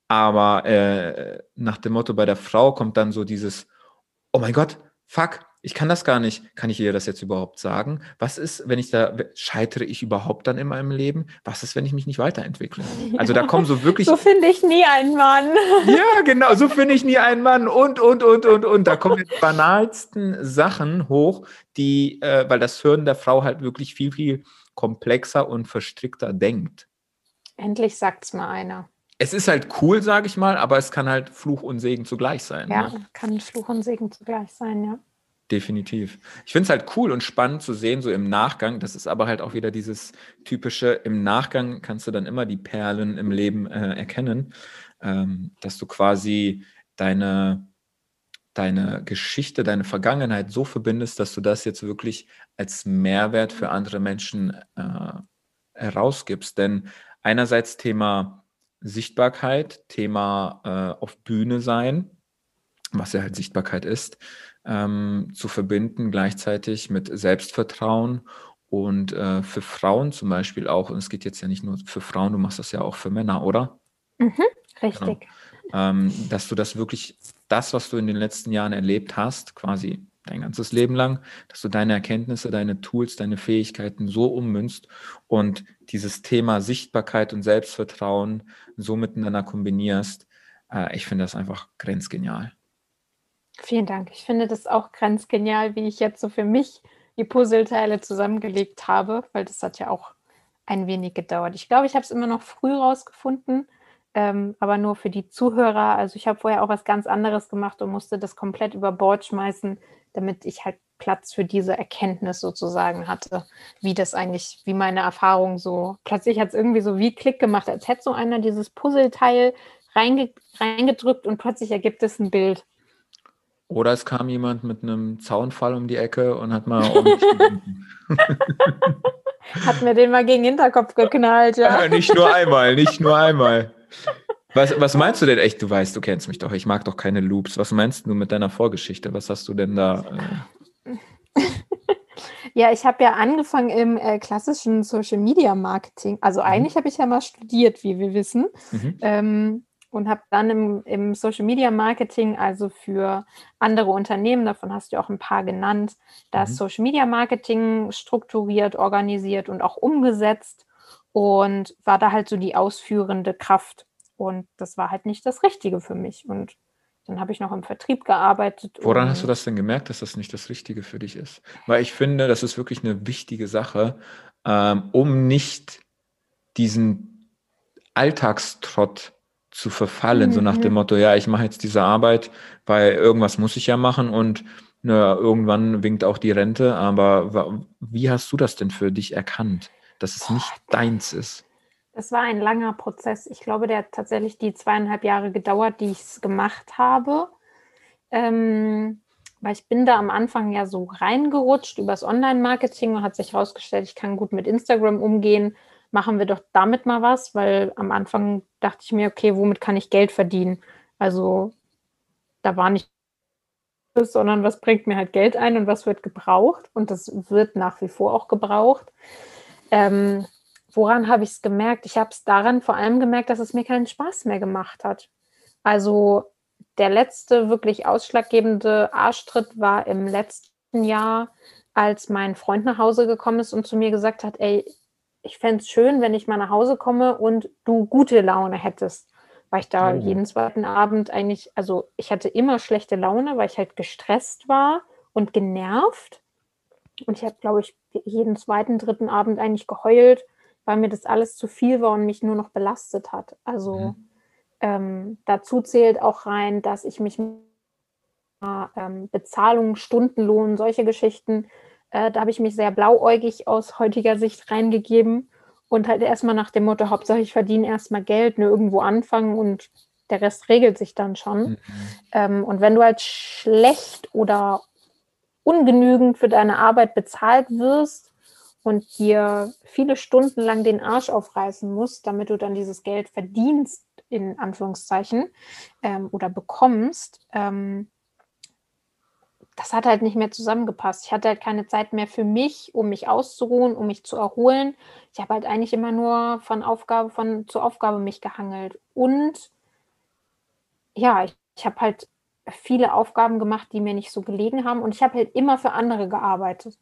Aber äh, nach dem Motto, bei der Frau kommt dann so dieses, oh mein Gott, fuck, ich kann das gar nicht. Kann ich ihr das jetzt überhaupt sagen? Was ist, wenn ich da, scheitere ich überhaupt dann in meinem Leben? Was ist, wenn ich mich nicht weiterentwickle? Also da kommen so wirklich [LAUGHS] So finde ich nie einen Mann. [LAUGHS] ja, genau, so finde ich nie einen Mann und, und, und, und, und. Da kommen die banalsten Sachen hoch, die, äh, weil das Hirn der Frau halt wirklich viel, viel komplexer und verstrickter denkt. Endlich sagt's mal einer. Es ist halt cool, sage ich mal, aber es kann halt Fluch und Segen zugleich sein. Ja, Ne? kann Fluch und Segen zugleich sein, ja. Definitiv. Ich finde es halt cool und spannend zu sehen, so im Nachgang. Das ist aber halt auch wieder dieses typische, im Nachgang kannst du dann immer die Perlen im Leben äh, erkennen, ähm, dass du quasi deine, deine Geschichte, deine Vergangenheit so verbindest, dass du das jetzt wirklich als Mehrwert für andere Menschen äh, herausgibst. Denn einerseits Thema Sichtbarkeit, Thema äh, auf Bühne sein, was ja halt Sichtbarkeit ist, ähm, zu verbinden, gleichzeitig mit Selbstvertrauen und äh, für Frauen zum Beispiel auch, und es geht jetzt ja nicht nur für Frauen, du machst das ja auch für Männer, oder? Richtig. Ähm, dass du das wirklich, das, was du in den letzten Jahren erlebt hast, quasi dein ganzes Leben lang, dass du deine Erkenntnisse, deine Tools, deine Fähigkeiten so ummünzt und dieses Thema Sichtbarkeit und Selbstvertrauen so miteinander kombinierst. Äh, ich finde das einfach grenzgenial. Vielen Dank. Ich finde das auch ganz genial, wie ich jetzt so für mich die Puzzleteile zusammengelegt habe, weil das hat ja auch ein wenig gedauert. Ich glaube, ich habe es immer noch früh rausgefunden, ähm, aber nur für die Zuhörer. Also ich habe vorher auch was ganz anderes gemacht und musste das komplett über Bord schmeißen, damit ich halt Platz für diese Erkenntnis sozusagen hatte, wie das eigentlich, wie meine Erfahrung so, plötzlich hat es irgendwie so wie Klick gemacht, als hätte so einer dieses Puzzleteil reinge reingedrückt und plötzlich ergibt es ein Bild. Oder es kam jemand mit einem Zaunfall um die Ecke und hat mal. [LAUGHS] Hat mir den mal gegen den Hinterkopf geknallt, ja. Äh, nicht nur einmal, nicht nur einmal. Was, was meinst du denn echt? Du weißt, du kennst mich doch. Ich mag doch keine Loops. Was meinst du mit deiner Vorgeschichte? Was hast du denn da? Äh, [LAUGHS] Ja, ich habe ja angefangen im äh, klassischen Social Media Marketing. Also eigentlich habe ich ja mal studiert, wie wir wissen. mhm. Ähm, und habe dann im, im Social Media Marketing, also für andere Unternehmen, davon hast du auch ein paar genannt, das Mhm. Social Media Marketing strukturiert, organisiert und auch umgesetzt und war da halt so die ausführende Kraft. Und das war halt nicht das Richtige für mich. Und dann habe ich noch im Vertrieb gearbeitet. Woran hast du das denn gemerkt, dass das nicht das Richtige für dich ist? Weil ich finde, das ist wirklich eine wichtige Sache, ähm, um nicht diesen Alltagstrott zu verfallen, so nach dem Mhm. Motto, ja, ich mache jetzt diese Arbeit, weil irgendwas muss ich ja machen und na, irgendwann winkt auch die Rente, aber wie hast du das denn für dich erkannt, dass es nicht deins ist? Es war ein langer Prozess. Ich glaube, der hat tatsächlich die zweieinhalb Jahre gedauert, die ich es gemacht habe. Ähm, weil ich bin da am Anfang ja so reingerutscht übers Online-Marketing und hat sich herausgestellt, ich kann gut mit Instagram umgehen. Machen wir doch damit mal was, weil am Anfang dachte ich mir, okay, womit kann ich Geld verdienen? Also da war nicht sondern was bringt mir halt Geld ein und was wird gebraucht. Und das wird nach wie vor auch gebraucht. Ähm, woran habe ich es gemerkt? Ich habe es daran vor allem gemerkt, dass es mir keinen Spaß mehr gemacht hat. Also der letzte wirklich ausschlaggebende Arschtritt war im letzten Jahr, als mein Freund nach Hause gekommen ist und zu mir gesagt hat, ey, ich fände es schön, wenn ich mal nach Hause komme und du gute Laune hättest. Weil ich da oh. jeden zweiten Abend eigentlich, also ich hatte immer schlechte Laune, weil ich halt gestresst war und genervt. Und ich habe, glaube ich, jeden zweiten, dritten Abend eigentlich geheult, weil mir das alles zu viel war und mich nur noch belastet hat. Also mhm. ähm, dazu zählt auch rein, dass ich mich ähm, Bezahlung, Stundenlohn, solche Geschichten, äh, da habe ich mich sehr blauäugig aus heutiger Sicht reingegeben und halt erstmal nach dem Motto, Hauptsache ich verdiene erstmal Geld, nur irgendwo anfangen und der Rest regelt sich dann schon. Mhm. Ähm, und wenn du halt schlecht oder ungenügend für deine Arbeit bezahlt wirst und dir viele Stunden lang den Arsch aufreißen musst, damit du dann dieses Geld verdienst, in Anführungszeichen, ähm, oder bekommst, ähm, das hat halt nicht mehr zusammengepasst. Ich hatte halt keine Zeit mehr für mich, um mich auszuruhen, um mich zu erholen. Ich habe halt eigentlich immer nur von Aufgabe von zu Aufgabe mich gehangelt. Und ja, ich, ich habe halt viele Aufgaben gemacht, die mir nicht so gelegen haben. Und ich habe halt immer für andere gearbeitet.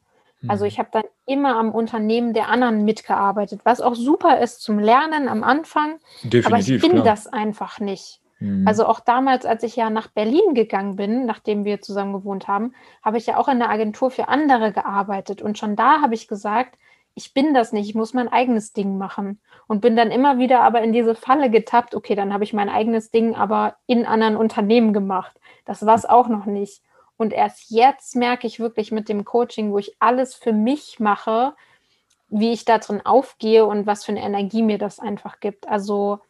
Also ich mhm. habe dann immer am Unternehmen der anderen mitgearbeitet, was auch super ist zum Lernen am Anfang. Definitiv, aber ich bin klar. das einfach nicht. Mhm. Also auch damals, als ich ja nach Berlin gegangen bin, nachdem wir zusammen gewohnt haben, habe ich ja auch in der Agentur für andere gearbeitet. Und schon da habe ich gesagt, ich bin das nicht, ich muss mein eigenes Ding machen. Und bin dann immer wieder aber in diese Falle getappt, okay, dann habe ich mein eigenes Ding aber in anderen Unternehmen gemacht. Das war es auch noch nicht. Und erst jetzt merke ich wirklich mit dem Coaching, wo ich alles für mich mache, wie ich da drin aufgehe und was für eine Energie mir das einfach gibt. Also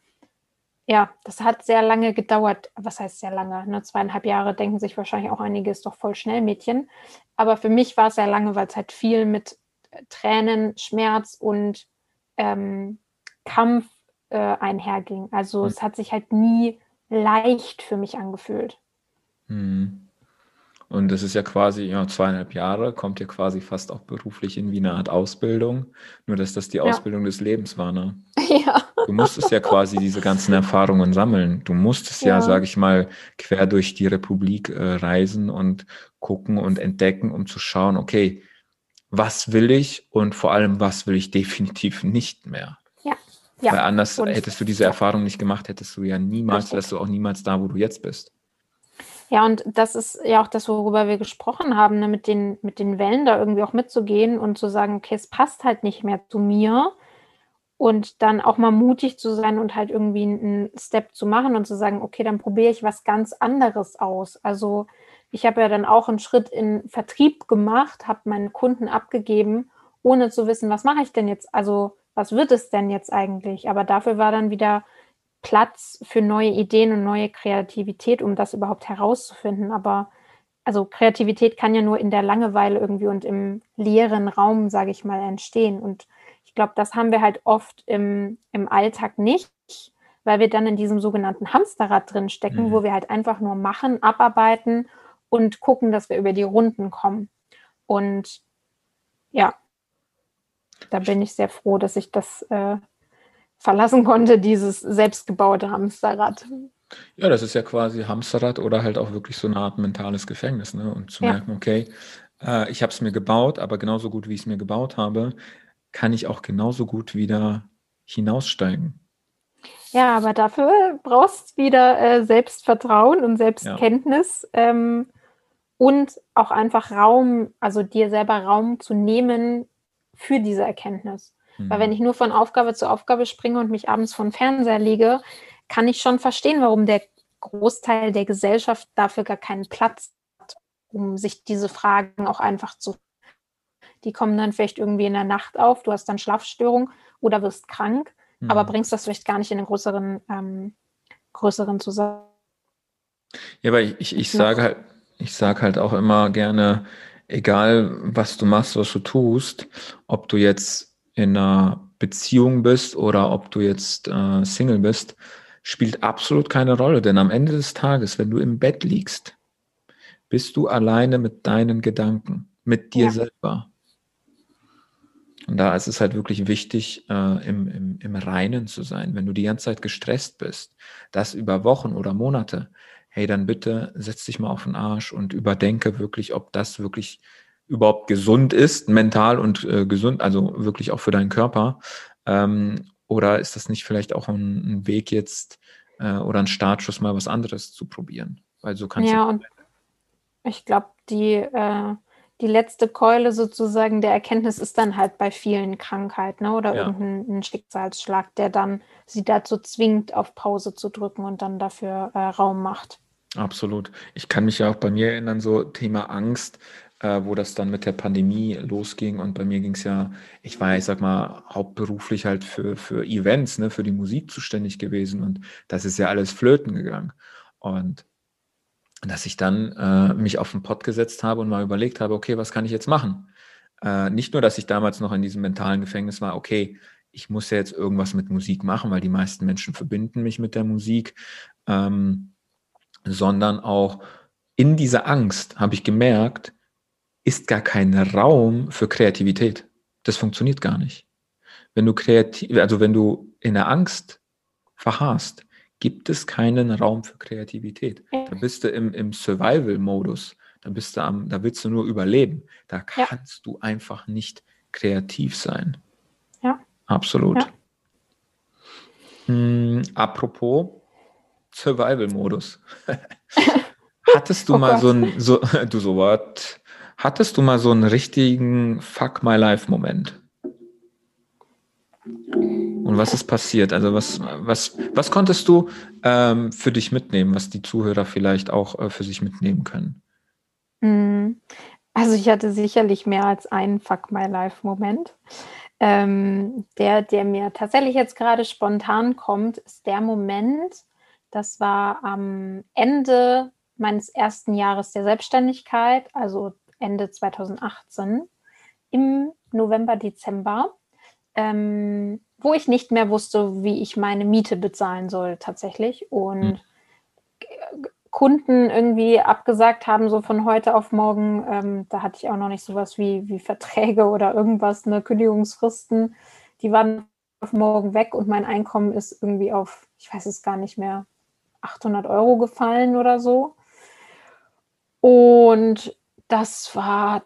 ja, das hat sehr lange gedauert. Was heißt sehr lange? Ne? Zweieinhalb Jahre denken sich wahrscheinlich auch einige, ist doch voll schnell, Mädchen. Aber für mich war es sehr lange, weil es halt viel mit äh, Tränen, Schmerz und ähm, Kampf äh, einherging. Also mhm. es hat sich halt nie leicht für mich angefühlt. Mhm. Und das ist ja quasi, ja, zweieinhalb Jahre, kommt ja quasi fast auch beruflich in wie eine Art Ausbildung. Nur, dass das die Ausbildung des Lebens war, ne? [LAUGHS] Ja. Du musstest ja quasi diese ganzen Erfahrungen sammeln. Du musstest ja, ja sage ich mal, quer durch die Republik äh, reisen und gucken und entdecken, um zu schauen, okay, was will ich und vor allem, was will ich definitiv nicht mehr. Ja. ja. Weil anders und hättest du diese Erfahrung nicht gemacht, hättest du ja niemals, wärst du auch niemals da, wo du jetzt bist. Ja, und das ist ja auch das, worüber wir gesprochen haben, ne, mit, den, mit den Wellen da irgendwie auch mitzugehen und zu sagen, okay, es passt halt nicht mehr zu mir. Und dann auch mal mutig zu sein und halt irgendwie einen Step zu machen und zu sagen, okay, dann probiere ich was ganz anderes aus. Also ich habe ja dann auch einen Schritt in Vertrieb gemacht, habe meinen Kunden abgegeben, ohne zu wissen, was mache ich denn jetzt? Also was wird es denn jetzt eigentlich? Aber dafür war dann wieder Platz für neue Ideen und neue Kreativität, um das überhaupt herauszufinden. Aber also Kreativität kann ja nur in der Langeweile irgendwie und im leeren Raum, sage ich mal, entstehen. Und ich glaube, das haben wir halt oft im, im Alltag nicht, weil wir dann in diesem sogenannten Hamsterrad drin stecken, mhm. wo wir halt einfach nur machen, abarbeiten und gucken, dass wir über die Runden kommen. Und ja, da bin ich sehr froh, dass ich das äh, verlassen konnte, dieses selbstgebaute Hamsterrad. Ja, das ist ja quasi Hamsterrad oder halt auch wirklich so eine Art mentales Gefängnis. Ne? Und zu ja. merken, okay, äh, ich habe es mir gebaut, aber genauso gut, wie ich es mir gebaut habe, kann ich auch genauso gut wieder hinaussteigen. Ja, aber dafür brauchst du wieder äh, Selbstvertrauen und Selbstkenntnis ja. ähm, und auch einfach Raum, also dir selber Raum zu nehmen für diese Erkenntnis. Mhm. Weil wenn ich nur von Aufgabe zu Aufgabe springe und mich abends vor den Fernseher lege, kann ich schon verstehen, warum der Großteil der Gesellschaft dafür gar keinen Platz hat, um sich diese Fragen auch einfach zu. Die kommen dann vielleicht irgendwie in der Nacht auf, du hast dann Schlafstörung oder wirst krank, mhm. aber bringst das vielleicht gar nicht in einen größeren, ähm, größeren Zusammenhang. Ja, aber ich, ich, ich sage halt, ich sage halt auch immer gerne, egal was du machst, was du tust, ob du jetzt in einer Beziehung bist oder ob du jetzt äh, Single bist, spielt absolut keine Rolle. Denn am Ende des Tages, wenn du im Bett liegst, bist du alleine mit deinen Gedanken, mit dir ja. selber. Und da ist es halt wirklich wichtig, äh, im, im, im Reinen zu sein. Wenn du die ganze Zeit gestresst bist, das über Wochen oder Monate, hey, dann bitte setz dich mal auf den Arsch und überdenke wirklich, ob das wirklich überhaupt gesund ist, mental und äh, gesund, also wirklich auch für deinen Körper. Ähm, oder ist das nicht vielleicht auch ein, ein Weg jetzt äh, oder ein Startschuss, mal was anderes zu probieren? Weil so kannst ja, und ich glaube, die äh, die letzte Keule sozusagen der Erkenntnis ist dann halt bei vielen Krankheiten ne? oder ja. irgendein Schicksalsschlag, der dann sie dazu zwingt, auf Pause zu drücken und dann dafür äh, Raum macht. Absolut. Ich kann mich ja auch bei mir erinnern, so Thema Angst, äh, wo das dann mit der Pandemie losging. Und bei mir ging es ja, ich war, ich sag mal, hauptberuflich halt für, für Events, ne, für die Musik zuständig gewesen. Und das ist ja alles flöten gegangen. Und dass ich dann äh, mich auf den Pott gesetzt habe und mal überlegt habe, okay, was kann ich jetzt machen? Äh, nicht nur, dass ich damals noch in diesem mentalen Gefängnis war, okay, ich muss ja jetzt irgendwas mit Musik machen, weil die meisten Menschen verbinden mich mit der Musik, ähm, sondern auch in dieser Angst habe ich gemerkt, ist gar kein Raum für Kreativität. Das funktioniert gar nicht. Wenn du kreativ, also wenn du in der Angst verharrst, gibt es keinen Raum für Kreativität. Da bist du im, im Survival-Modus. Da bist du am, da willst du nur überleben. Da kannst ja. du einfach nicht kreativ sein. Ja. Absolut. Ja. Hm, apropos Survival-Modus. [LAUGHS] Hattest du oh mal Gott. so ein, [LAUGHS] so, du so was, hattest du mal so einen richtigen Fuck My Life-Moment? Und was ist passiert? Also was, was, was konntest du ähm, für dich mitnehmen, was die Zuhörer vielleicht auch äh, für sich mitnehmen können? Hm. Also ich hatte sicherlich mehr als einen Fuck My Life-Moment. Ähm, der, der mir tatsächlich jetzt gerade spontan kommt, ist der Moment, das war am Ende meines ersten Jahres der Selbstständigkeit, also Ende 2018, im November, Dezember. Ähm, wo ich nicht mehr wusste, wie ich meine Miete bezahlen soll tatsächlich. Und hm. Kunden irgendwie abgesagt haben, so von heute auf morgen. Ähm, da hatte ich auch noch nicht sowas wie, wie Verträge oder irgendwas, eine Kündigungsfristen. Die waren auf morgen weg und mein Einkommen ist irgendwie auf, ich weiß es gar nicht mehr, 800 Euro gefallen oder so. Und das war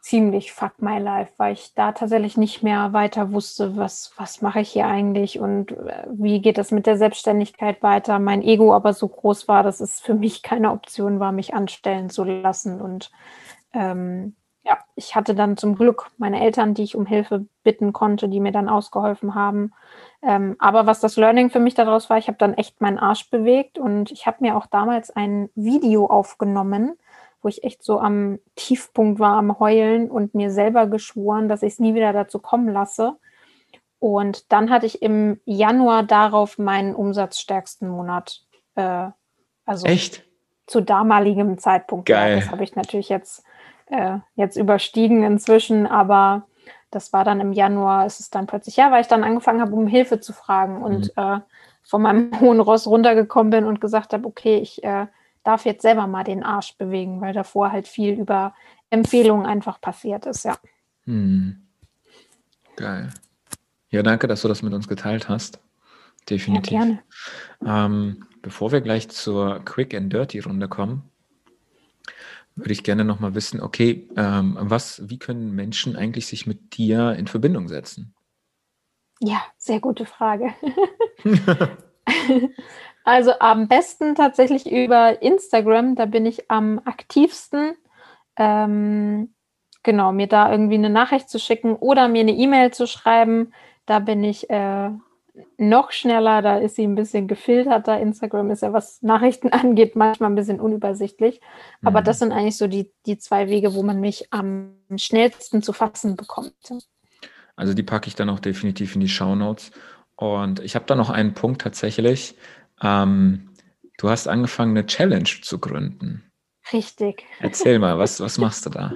ziemlich fuck my life, weil ich da tatsächlich nicht mehr weiter wusste, was, was mache ich hier eigentlich und äh, wie geht das mit der Selbstständigkeit weiter. Mein Ego aber so groß war, dass es für mich keine Option war, mich anstellen zu lassen. Und ähm, ja, ich hatte dann zum Glück meine Eltern, die ich um Hilfe bitten konnte, die mir dann ausgeholfen haben. Ähm, aber was das Learning für mich daraus war, ich habe dann echt meinen Arsch bewegt und ich habe mir auch damals ein Video aufgenommen, wo ich echt so am Tiefpunkt war, am Heulen und mir selber geschworen, dass ich es nie wieder dazu kommen lasse. Und dann hatte ich im Januar darauf meinen umsatzstärksten Monat. Äh, also echt? Zu damaligem Zeitpunkt. Geil. Ja, das habe ich natürlich jetzt, äh, jetzt überstiegen inzwischen, aber das war dann im Januar, ist es dann plötzlich, ja, weil ich dann angefangen habe, um Hilfe zu fragen und mhm. äh, von meinem [LAUGHS] hohen Ross runtergekommen bin und gesagt habe, okay, ich äh, darf jetzt selber mal den Arsch bewegen, weil davor halt viel über Empfehlungen einfach passiert ist, ja. Hm. Geil. Ja, danke, dass du das mit uns geteilt hast. Definitiv. Ja, gerne. Ähm, bevor wir gleich zur Quick and Dirty Runde kommen, würde ich gerne nochmal wissen, okay, ähm, was, wie können Menschen eigentlich sich mit dir in Verbindung setzen? Ja, sehr gute Frage. [LAUGHS] [LAUGHS] Also am besten tatsächlich über Instagram, da bin ich am aktivsten. Ähm, genau, mir da irgendwie eine Nachricht zu schicken oder mir eine E-Mail zu schreiben, da bin ich äh, noch schneller, da ist sie ein bisschen gefilterter. Instagram ist ja, was Nachrichten [LAUGHS] angeht, manchmal ein bisschen unübersichtlich. Aber mhm. das sind eigentlich so die, die zwei Wege, wo man mich am schnellsten zu fassen bekommt. Also die packe ich dann auch definitiv in die Show Notes. Und ich habe da noch einen Punkt tatsächlich. Ähm, du hast angefangen, eine Challenge zu gründen. Richtig. Erzähl mal, was, was [LAUGHS] machst du da?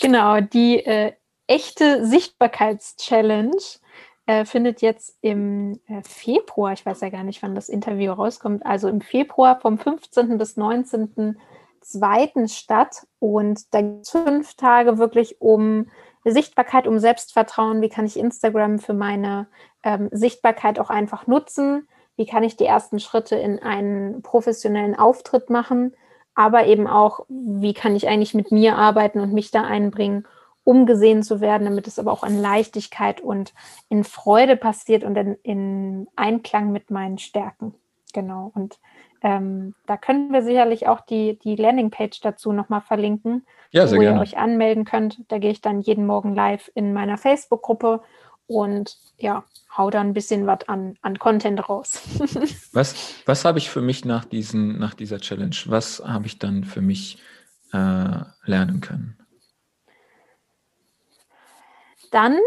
Genau, die äh, echte Sichtbarkeitschallenge äh, findet jetzt im äh, Februar, ich weiß ja gar nicht, wann das Interview rauskommt, also im Februar vom 15. bis 19. zweiten statt und da gibt es fünf Tage wirklich um Sichtbarkeit, um Selbstvertrauen. Wie kann ich Instagram für meine ähm, Sichtbarkeit auch einfach nutzen? Wie kann ich die ersten Schritte in einen professionellen Auftritt machen? Aber eben auch, wie kann ich eigentlich mit mir arbeiten und mich da einbringen, um gesehen zu werden, damit es aber auch in Leichtigkeit und in Freude passiert und in, in Einklang mit meinen Stärken. Genau. Und ähm, da können wir sicherlich auch die, die Landingpage dazu nochmal verlinken, ja, wo gerne. ihr euch anmelden könnt. Da gehe ich dann jeden Morgen live in meiner Facebook-Gruppe und ja, hau da ein bisschen was an, an Content raus. [LAUGHS] was was habe ich für mich nach, diesen, nach dieser Challenge? Was habe ich dann für mich äh, lernen können? Dann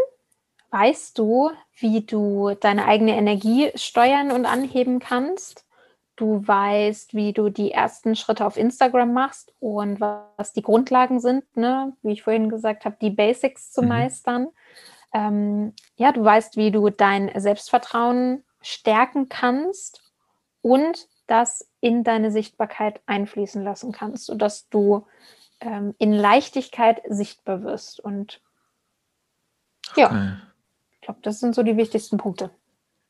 weißt du, wie du deine eigene Energie steuern und anheben kannst. Du weißt, wie du die ersten Schritte auf Instagram machst und was die Grundlagen sind, ne? wie ich vorhin gesagt habe, die Basics zu mhm. meistern. Ähm, ja, du weißt, wie du dein Selbstvertrauen stärken kannst und das in deine Sichtbarkeit einfließen lassen kannst, sodass du ähm, in Leichtigkeit sichtbar wirst. Und ja, okay. ich glaube, das sind so die wichtigsten Punkte.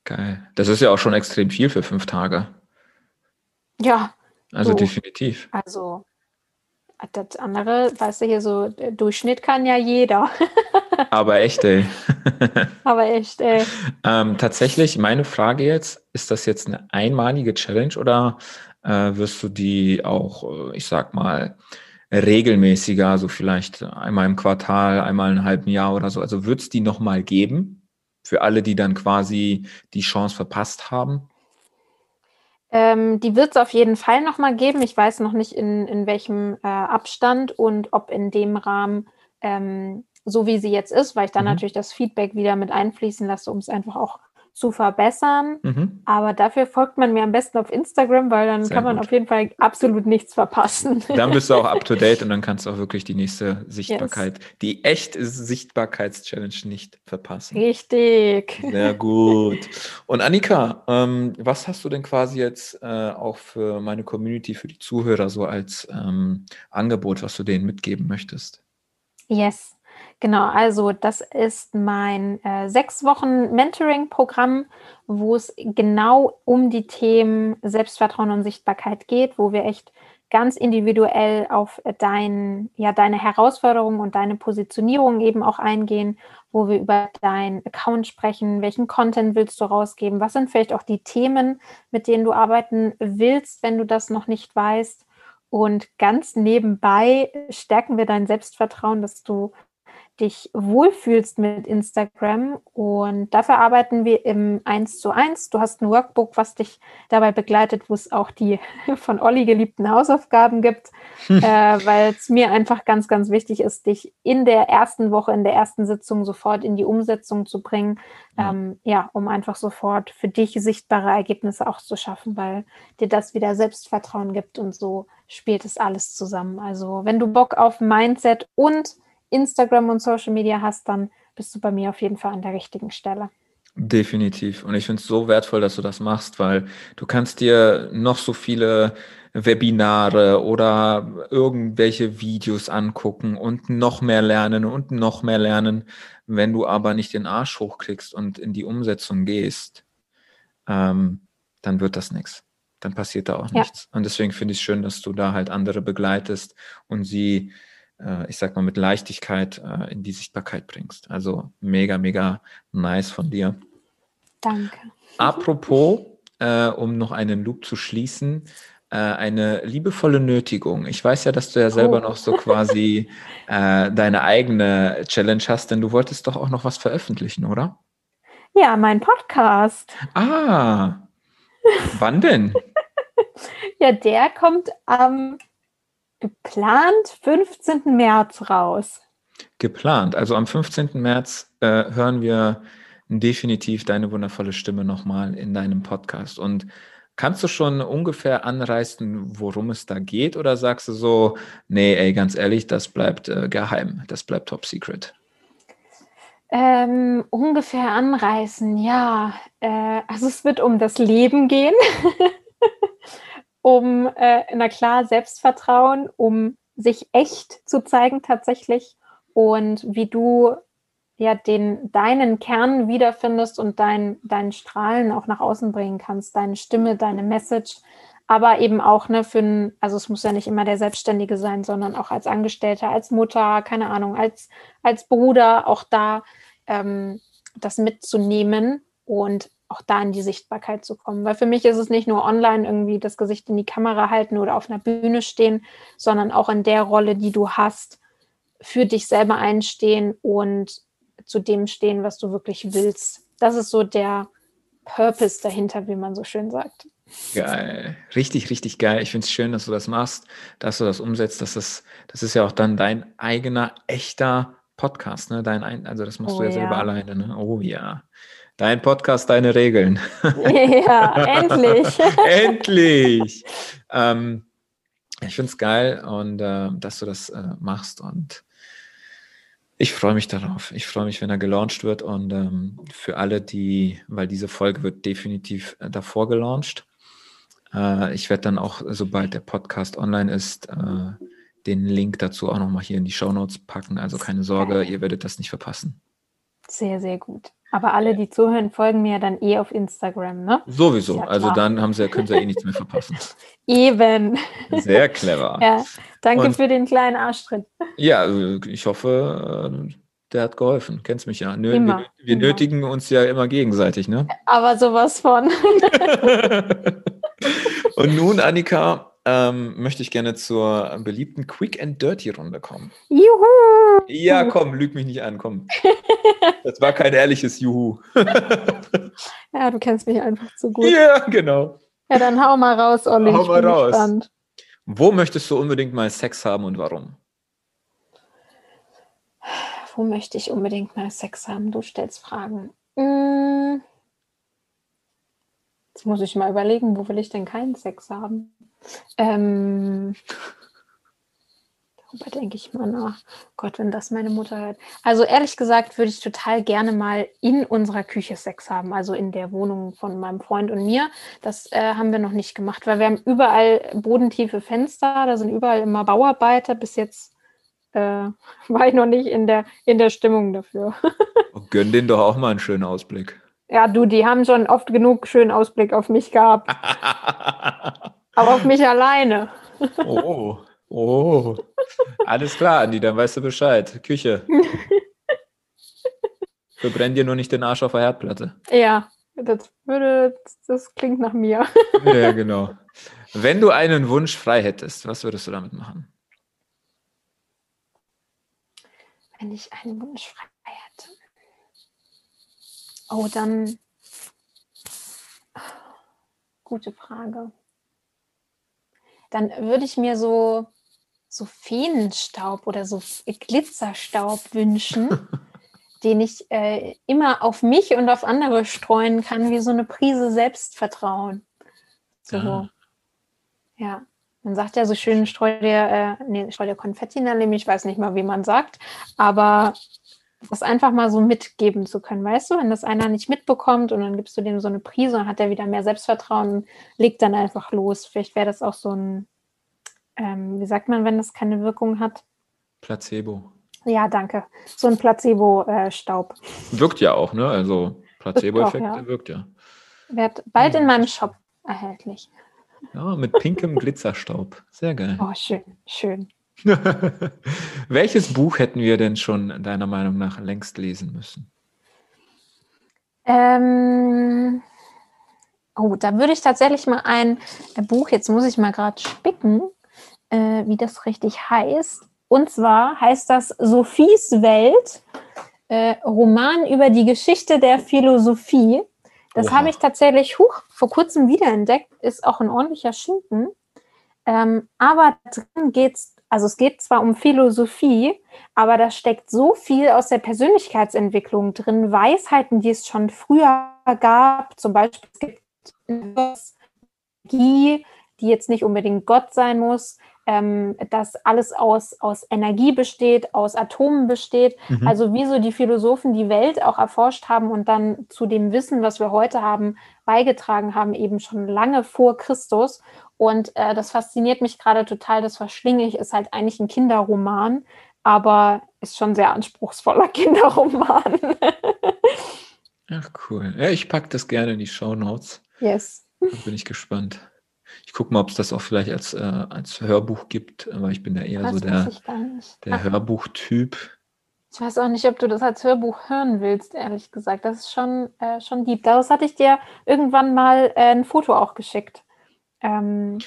Geil. Das ist ja auch schon extrem viel für fünf Tage. Ja. Also so. definitiv. Also das andere, weißt du, hier so Durchschnitt kann ja jeder. [LAUGHS] Aber echt, ey. [LAUGHS] Aber echt, ey. ähm, tatsächlich, meine Frage jetzt, ist das jetzt eine einmalige Challenge oder äh, wirst du die auch, äh, ich sag mal, regelmäßiger, also vielleicht einmal im Quartal, einmal in einem halben Jahr oder so? Also wird es die nochmal geben für alle, die dann quasi die Chance verpasst haben? Ähm, die wird es auf jeden Fall nochmal geben. Ich weiß noch nicht, in, in welchem äh, Abstand und ob in dem Rahmen, ähm, so wie sie jetzt ist, weil ich dann mhm. natürlich das Feedback wieder mit einfließen lasse, um es einfach auch zu verbessern. Mhm. Aber dafür folgt man mir am besten auf Instagram, weil dann Sehr kann man gut. auf jeden Fall absolut nichts verpassen. [LAUGHS] Dann bist du auch up to date [LAUGHS] und dann kannst du auch wirklich die nächste Sichtbarkeit, yes. die echte Sichtbarkeitschallenge nicht verpassen. Richtig. Sehr gut. Und Annika, ähm, was hast du denn quasi jetzt äh, auch für meine Community, für die Zuhörer so als ähm, Angebot, was du denen mitgeben möchtest? Yes. Genau, also das ist mein äh, sechs Wochen Mentoring-Programm, wo es genau um die Themen Selbstvertrauen und Sichtbarkeit geht, wo wir echt ganz individuell auf dein, ja, deine Herausforderungen und deine Positionierung eben auch eingehen, wo wir über deinen Account sprechen, welchen Content willst du rausgeben, was sind vielleicht auch die Themen, mit denen du arbeiten willst, wenn du das noch nicht weißt. Und ganz nebenbei stärken wir dein Selbstvertrauen, dass du dich wohlfühlst mit Instagram. Und dafür arbeiten wir im 1 zu 1. Du hast ein Workbook, was dich dabei begleitet, wo es auch die [LAUGHS] von Olli geliebten Hausaufgaben gibt, hm. äh, weil es mir einfach ganz, ganz wichtig ist, dich in der ersten Woche, in der ersten Sitzung sofort in die Umsetzung zu bringen. Ja, ähm, ja um einfach sofort für dich sichtbare Ergebnisse auch zu schaffen, weil dir das wieder Selbstvertrauen gibt und so spielt es alles zusammen. Also wenn du Bock auf Mindset und Instagram und Social Media hast, dann bist du bei mir auf jeden Fall an der richtigen Stelle. Definitiv. Und ich finde es so wertvoll, dass du das machst, weil du kannst dir noch so viele Webinare oder irgendwelche Videos angucken und noch mehr lernen und noch mehr lernen. Wenn du aber nicht den Arsch hochkriegst und in die Umsetzung gehst, ähm, dann wird das nichts. Dann passiert da auch nichts. Ja. Und deswegen finde ich es schön, dass du da halt andere begleitest und sie äh, ich sag mal, mit Leichtigkeit äh, in die Sichtbarkeit bringst. Also mega, mega nice von dir. Danke. [LAUGHS] Apropos, äh, um noch einen Loop zu schließen, äh, eine liebevolle Nötigung. Ich weiß ja, dass du ja selber oh. noch so quasi [LAUGHS] äh, deine eigene Challenge hast, denn du wolltest doch auch noch was veröffentlichen, oder? Ja, mein Podcast. Ah, [LAUGHS] wann denn? ja, der kommt am geplant 15. März raus. Geplant. Also am 15. März äh, hören wir definitiv deine wundervolle Stimme nochmal in deinem Podcast. Und kannst du schon ungefähr anreißen, worum es da geht? Oder sagst du so, nee, ey, ganz ehrlich, das bleibt äh, geheim, das bleibt top secret? Ähm, ungefähr anreißen, ja. Äh, also es wird um das Leben gehen. [LAUGHS] um, äh, na klar, Selbstvertrauen, um sich echt zu zeigen tatsächlich und wie du ja den deinen Kern wiederfindest und dein, dein Strahlen auch nach außen bringen kannst, deine Stimme, deine Message, aber eben auch ne, für ein, also es muss ja nicht immer der Selbstständige sein, sondern auch als Angestellter, als Mutter, keine Ahnung, als, als Bruder, auch da ähm, das mitzunehmen und auch da in die Sichtbarkeit zu kommen. Weil für mich ist es nicht nur online irgendwie das Gesicht in die Kamera halten oder auf einer Bühne stehen, sondern auch in der Rolle, die du hast, für dich selber einstehen und zu dem stehen, was du wirklich willst. Das ist so der Purpose dahinter, wie man so schön sagt. Geil. Richtig, richtig geil. Ich finde es schön, dass du das machst, dass du das umsetzt. Dass das, das ist ja auch dann dein eigener, echter Podcast. Ne? Dein, also das machst oh, du ja, ja selber alleine. Ne? Oh ja. Dein Podcast, deine Regeln. [LAUGHS] Ja, endlich. [LAUGHS] endlich. Ähm, ich finde es geil und äh, dass du das äh, machst und ich freue mich darauf. Ich freue mich, wenn er gelauncht wird und ähm, für alle, die, weil diese Folge wird definitiv äh, davor gelauncht. Äh, ich werde dann auch, sobald der Podcast online ist, äh, den Link dazu auch nochmal hier in die Show Notes packen. Also keine Sorge, ihr werdet das nicht verpassen. Sehr, sehr gut. Aber alle, die zuhören, folgen mir dann eh auf Instagram, ne? Sowieso. Ja also dann haben sie, können sie ja eh nichts mehr [LAUGHS] verpassen. Eben. Sehr clever. Ja, danke Und, für den kleinen Arschtritt. Ja, ich hoffe, äh, der hat geholfen. Kennst mich ja. Nö, immer, wir, wir immer. nötigen uns ja immer gegenseitig, ne? Aber sowas von. [LAUGHS] [LAUGHS] Und nun, Annika, ähm, möchte ich gerne zur beliebten Quick and Dirty Runde kommen. Juhu! Ja, komm, lüg mich nicht an, komm. [LAUGHS] Das war kein ehrliches Juhu. [LAUGHS] ja, du kennst mich einfach zu gut. Ja, genau. Ja, dann hau mal raus, Olli. Hau mal raus. Gespannt. Wo möchtest du unbedingt mal Sex haben und warum? Wo möchte ich unbedingt mal Sex haben? Du stellst Fragen. Hm. Jetzt muss ich mal überlegen, wo will ich denn keinen Sex haben? Ähm, darüber denke ich mal nach. Gott, wenn das meine Mutter hört. Also ehrlich gesagt würde ich total gerne mal in unserer Küche Sex haben, also in der Wohnung von meinem Freund und mir. Das äh, haben wir noch nicht gemacht, weil wir haben überall bodentiefe Fenster, da sind überall immer Bauarbeiter. Bis jetzt äh, [LAUGHS] war ich noch nicht in der, in der Stimmung dafür. [LAUGHS] Gönn denen doch auch mal einen schönen Ausblick. Ja, du, die haben schon oft genug schönen Ausblick auf mich gehabt. [LAUGHS] Aber auf mich alleine. Oh, oh. Alles klar, Andi, dann weißt du Bescheid. Küche. Verbrenn dir nur nicht den Arsch auf der Herdplatte. Ja, das würde, das klingt nach mir. Ja, genau. Wenn du einen Wunsch frei hättest, was würdest du damit machen? Wenn ich einen Wunsch frei hätte. Oh, dann. Gute Frage dann würde ich mir so, so Feenstaub oder so Glitzerstaub wünschen, [LAUGHS] den ich äh, immer auf mich und auf andere streuen kann, wie so eine Prise Selbstvertrauen. So. Ja. ja. Man sagt ja so schön, streu dir, äh, nee, streu dir Konfetti in der Leben, ich weiß nicht mal, wie man sagt, aber das einfach mal so mitgeben zu können, weißt du, wenn das einer nicht mitbekommt und dann gibst du dem so eine Prise und hat er wieder mehr Selbstvertrauen und legt dann einfach los. Vielleicht wäre das auch so ein, ähm, wie sagt man, wenn das keine Wirkung hat? Placebo. Ja, danke. So ein Placebo-Staub. Wirkt ja auch, ne? Also Placebo-Effekt ja. wirkt ja. Wird bald in meinem Shop erhältlich. Ja, mit pinkem Glitzerstaub. Sehr geil. Oh, schön, schön. [LAUGHS] Welches Buch hätten wir denn schon deiner Meinung nach längst lesen müssen? Ähm, oh, da würde ich tatsächlich mal ein Buch, jetzt muss ich mal gerade spicken, äh, wie das richtig heißt. Und zwar heißt das Sophies Welt, äh, Roman über die Geschichte der Philosophie. Das habe ich tatsächlich huch, vor kurzem wiederentdeckt, ist auch ein ordentlicher Schinken. Ähm, aber drin geht es also es geht zwar um Philosophie, aber da steckt so viel aus der Persönlichkeitsentwicklung drin, Weisheiten, die es schon früher gab. Zum Beispiel es gibt Magie, die jetzt nicht unbedingt Gott sein muss, ähm, dass alles aus, aus Energie besteht, aus Atomen besteht. Mhm. Also wie so die Philosophen die Welt auch erforscht haben und dann zu dem Wissen, was wir heute haben, beigetragen haben, eben schon lange vor Christus. Und äh, das fasziniert mich gerade total. Das verschlinge ich, ist halt eigentlich ein Kinderroman, aber ist schon sehr anspruchsvoller [LAUGHS] Kinderroman. Ach cool. Ja, ich packe das gerne in die Show Notes. Yes. Da bin ich gespannt. Ich gucke mal, ob es das auch vielleicht als, äh, als Hörbuch gibt, aber ich bin ja eher das so der, der Hörbuchtyp. Ich weiß auch nicht, ob du das als Hörbuch hören willst, ehrlich gesagt. Das ist schon, äh, schon deep. Daraus hatte ich dir irgendwann mal äh, ein Foto auch geschickt. Ähm,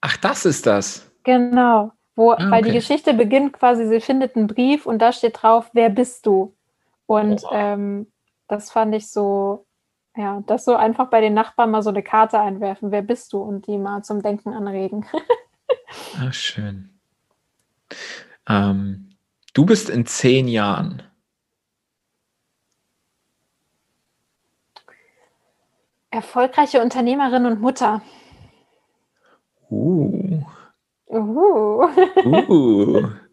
Ach, das ist das. Genau. Wo, ah, okay. Weil die Geschichte beginnt quasi, sie findet einen Brief und da steht drauf, wer bist du? Und ähm, das fand ich so, ja, das so einfach bei den Nachbarn mal so eine Karte einwerfen, wer bist du und die mal zum Denken anregen. Ach, [LAUGHS] schön. Ähm, du bist in zehn Jahren. Erfolgreiche Unternehmerin und Mutter. Uh. Uh. uh. [LAUGHS]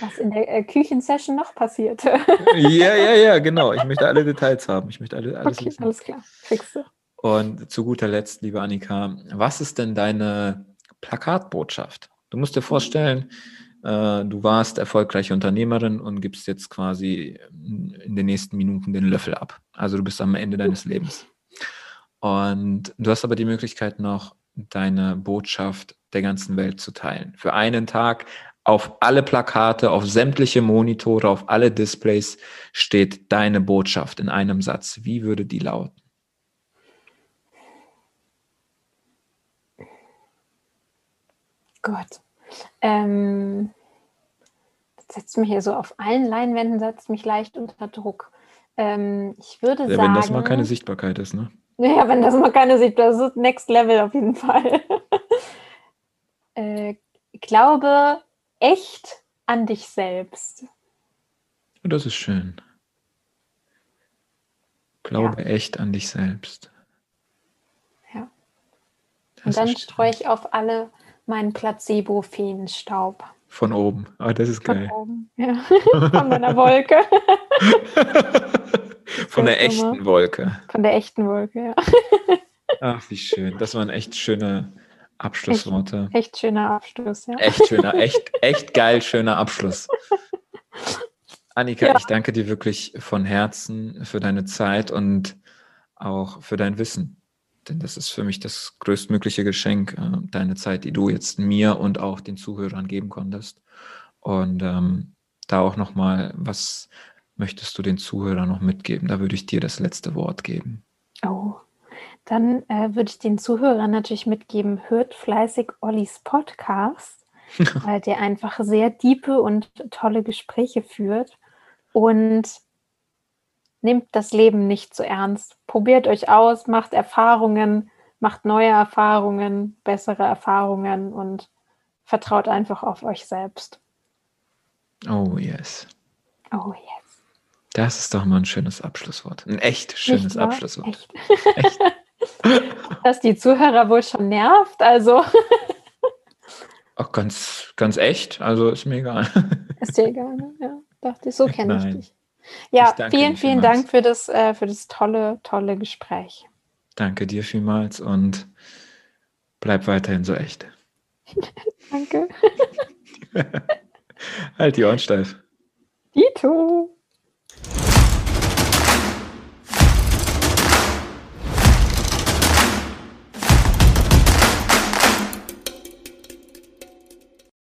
Was in der äh, Küchensession noch passierte. [LAUGHS] ja, ja, ja, genau. Ich möchte alle Details haben. Ich möchte alle, alles okay, wissen. Alles klar, fixe. Und zu guter Letzt, liebe Annika, was ist denn deine Plakatbotschaft? Du musst dir vorstellen, äh, du warst erfolgreiche Unternehmerin und gibst jetzt quasi in den nächsten Minuten den Löffel ab. Also du bist am Ende deines Lebens. Und du hast aber die Möglichkeit noch, deine Botschaft der ganzen Welt zu teilen. Für einen Tag auf alle Plakate, auf sämtliche Monitore, auf alle Displays steht deine Botschaft in einem Satz. Wie würde die lauten? Gott. Ähm, das setzt mich hier so auf allen Leinwänden, setzt mich leicht unter Druck. Ähm, ich würde ja, sagen. Wenn das mal keine Sichtbarkeit ist, ne? Ja, wenn das mal keine ist, das ist Next Level auf jeden Fall. [LAUGHS] äh, ich glaube, echt an dich selbst. Das ist schön. Glaube ja. echt an dich selbst. Ja. Das Und dann streue ich auf alle meinen Placebo-Feenstaub. Von oben. Ah, das ist geil. Von oben, ja. [LAUGHS] Von meiner Wolke. [LAUGHS] Von der echten Wolke. Von der echten Wolke, ja. [LAUGHS] Ach, wie schön. Das waren echt schöne Abschlussworte. Echt, echt schöner Abschluss, ja. Echt schöner, echt, echt geil schöner Abschluss. Annika, ja. ich danke dir wirklich von Herzen für deine Zeit und auch für dein Wissen. Denn das ist für mich das größtmögliche Geschenk, äh, deine Zeit, die du jetzt mir und auch den Zuhörern geben konntest. Und ähm, da auch nochmal, was möchtest du den Zuhörern noch mitgeben? Da würde ich dir das letzte Wort geben. Oh, dann äh, würde ich den Zuhörern natürlich mitgeben, hört fleißig Ollis Podcast, [LAUGHS] weil der einfach sehr diepe und tolle Gespräche führt. Und nehmt das Leben nicht zu ernst. Probiert euch aus, macht Erfahrungen, macht neue Erfahrungen, bessere Erfahrungen und vertraut einfach auf euch selbst. Oh yes. Oh yes. Das ist doch mal ein schönes Abschlusswort. Ein echt schönes Abschlusswort. Echt. echt. [LAUGHS] Dass die Zuhörer wohl schon nervt, also. [LAUGHS] Ach, ganz, ganz echt. Also ist mir egal. Ist dir egal, ne? Ja, dachte ich, so kenne ich dich. Ja, vielen, vielen Dank für das, äh, für das tolle, tolle Gespräch. Danke dir vielmals und bleib weiterhin so echt. [LAUGHS] Danke. [LAUGHS] halt die Ohren steif. Dito.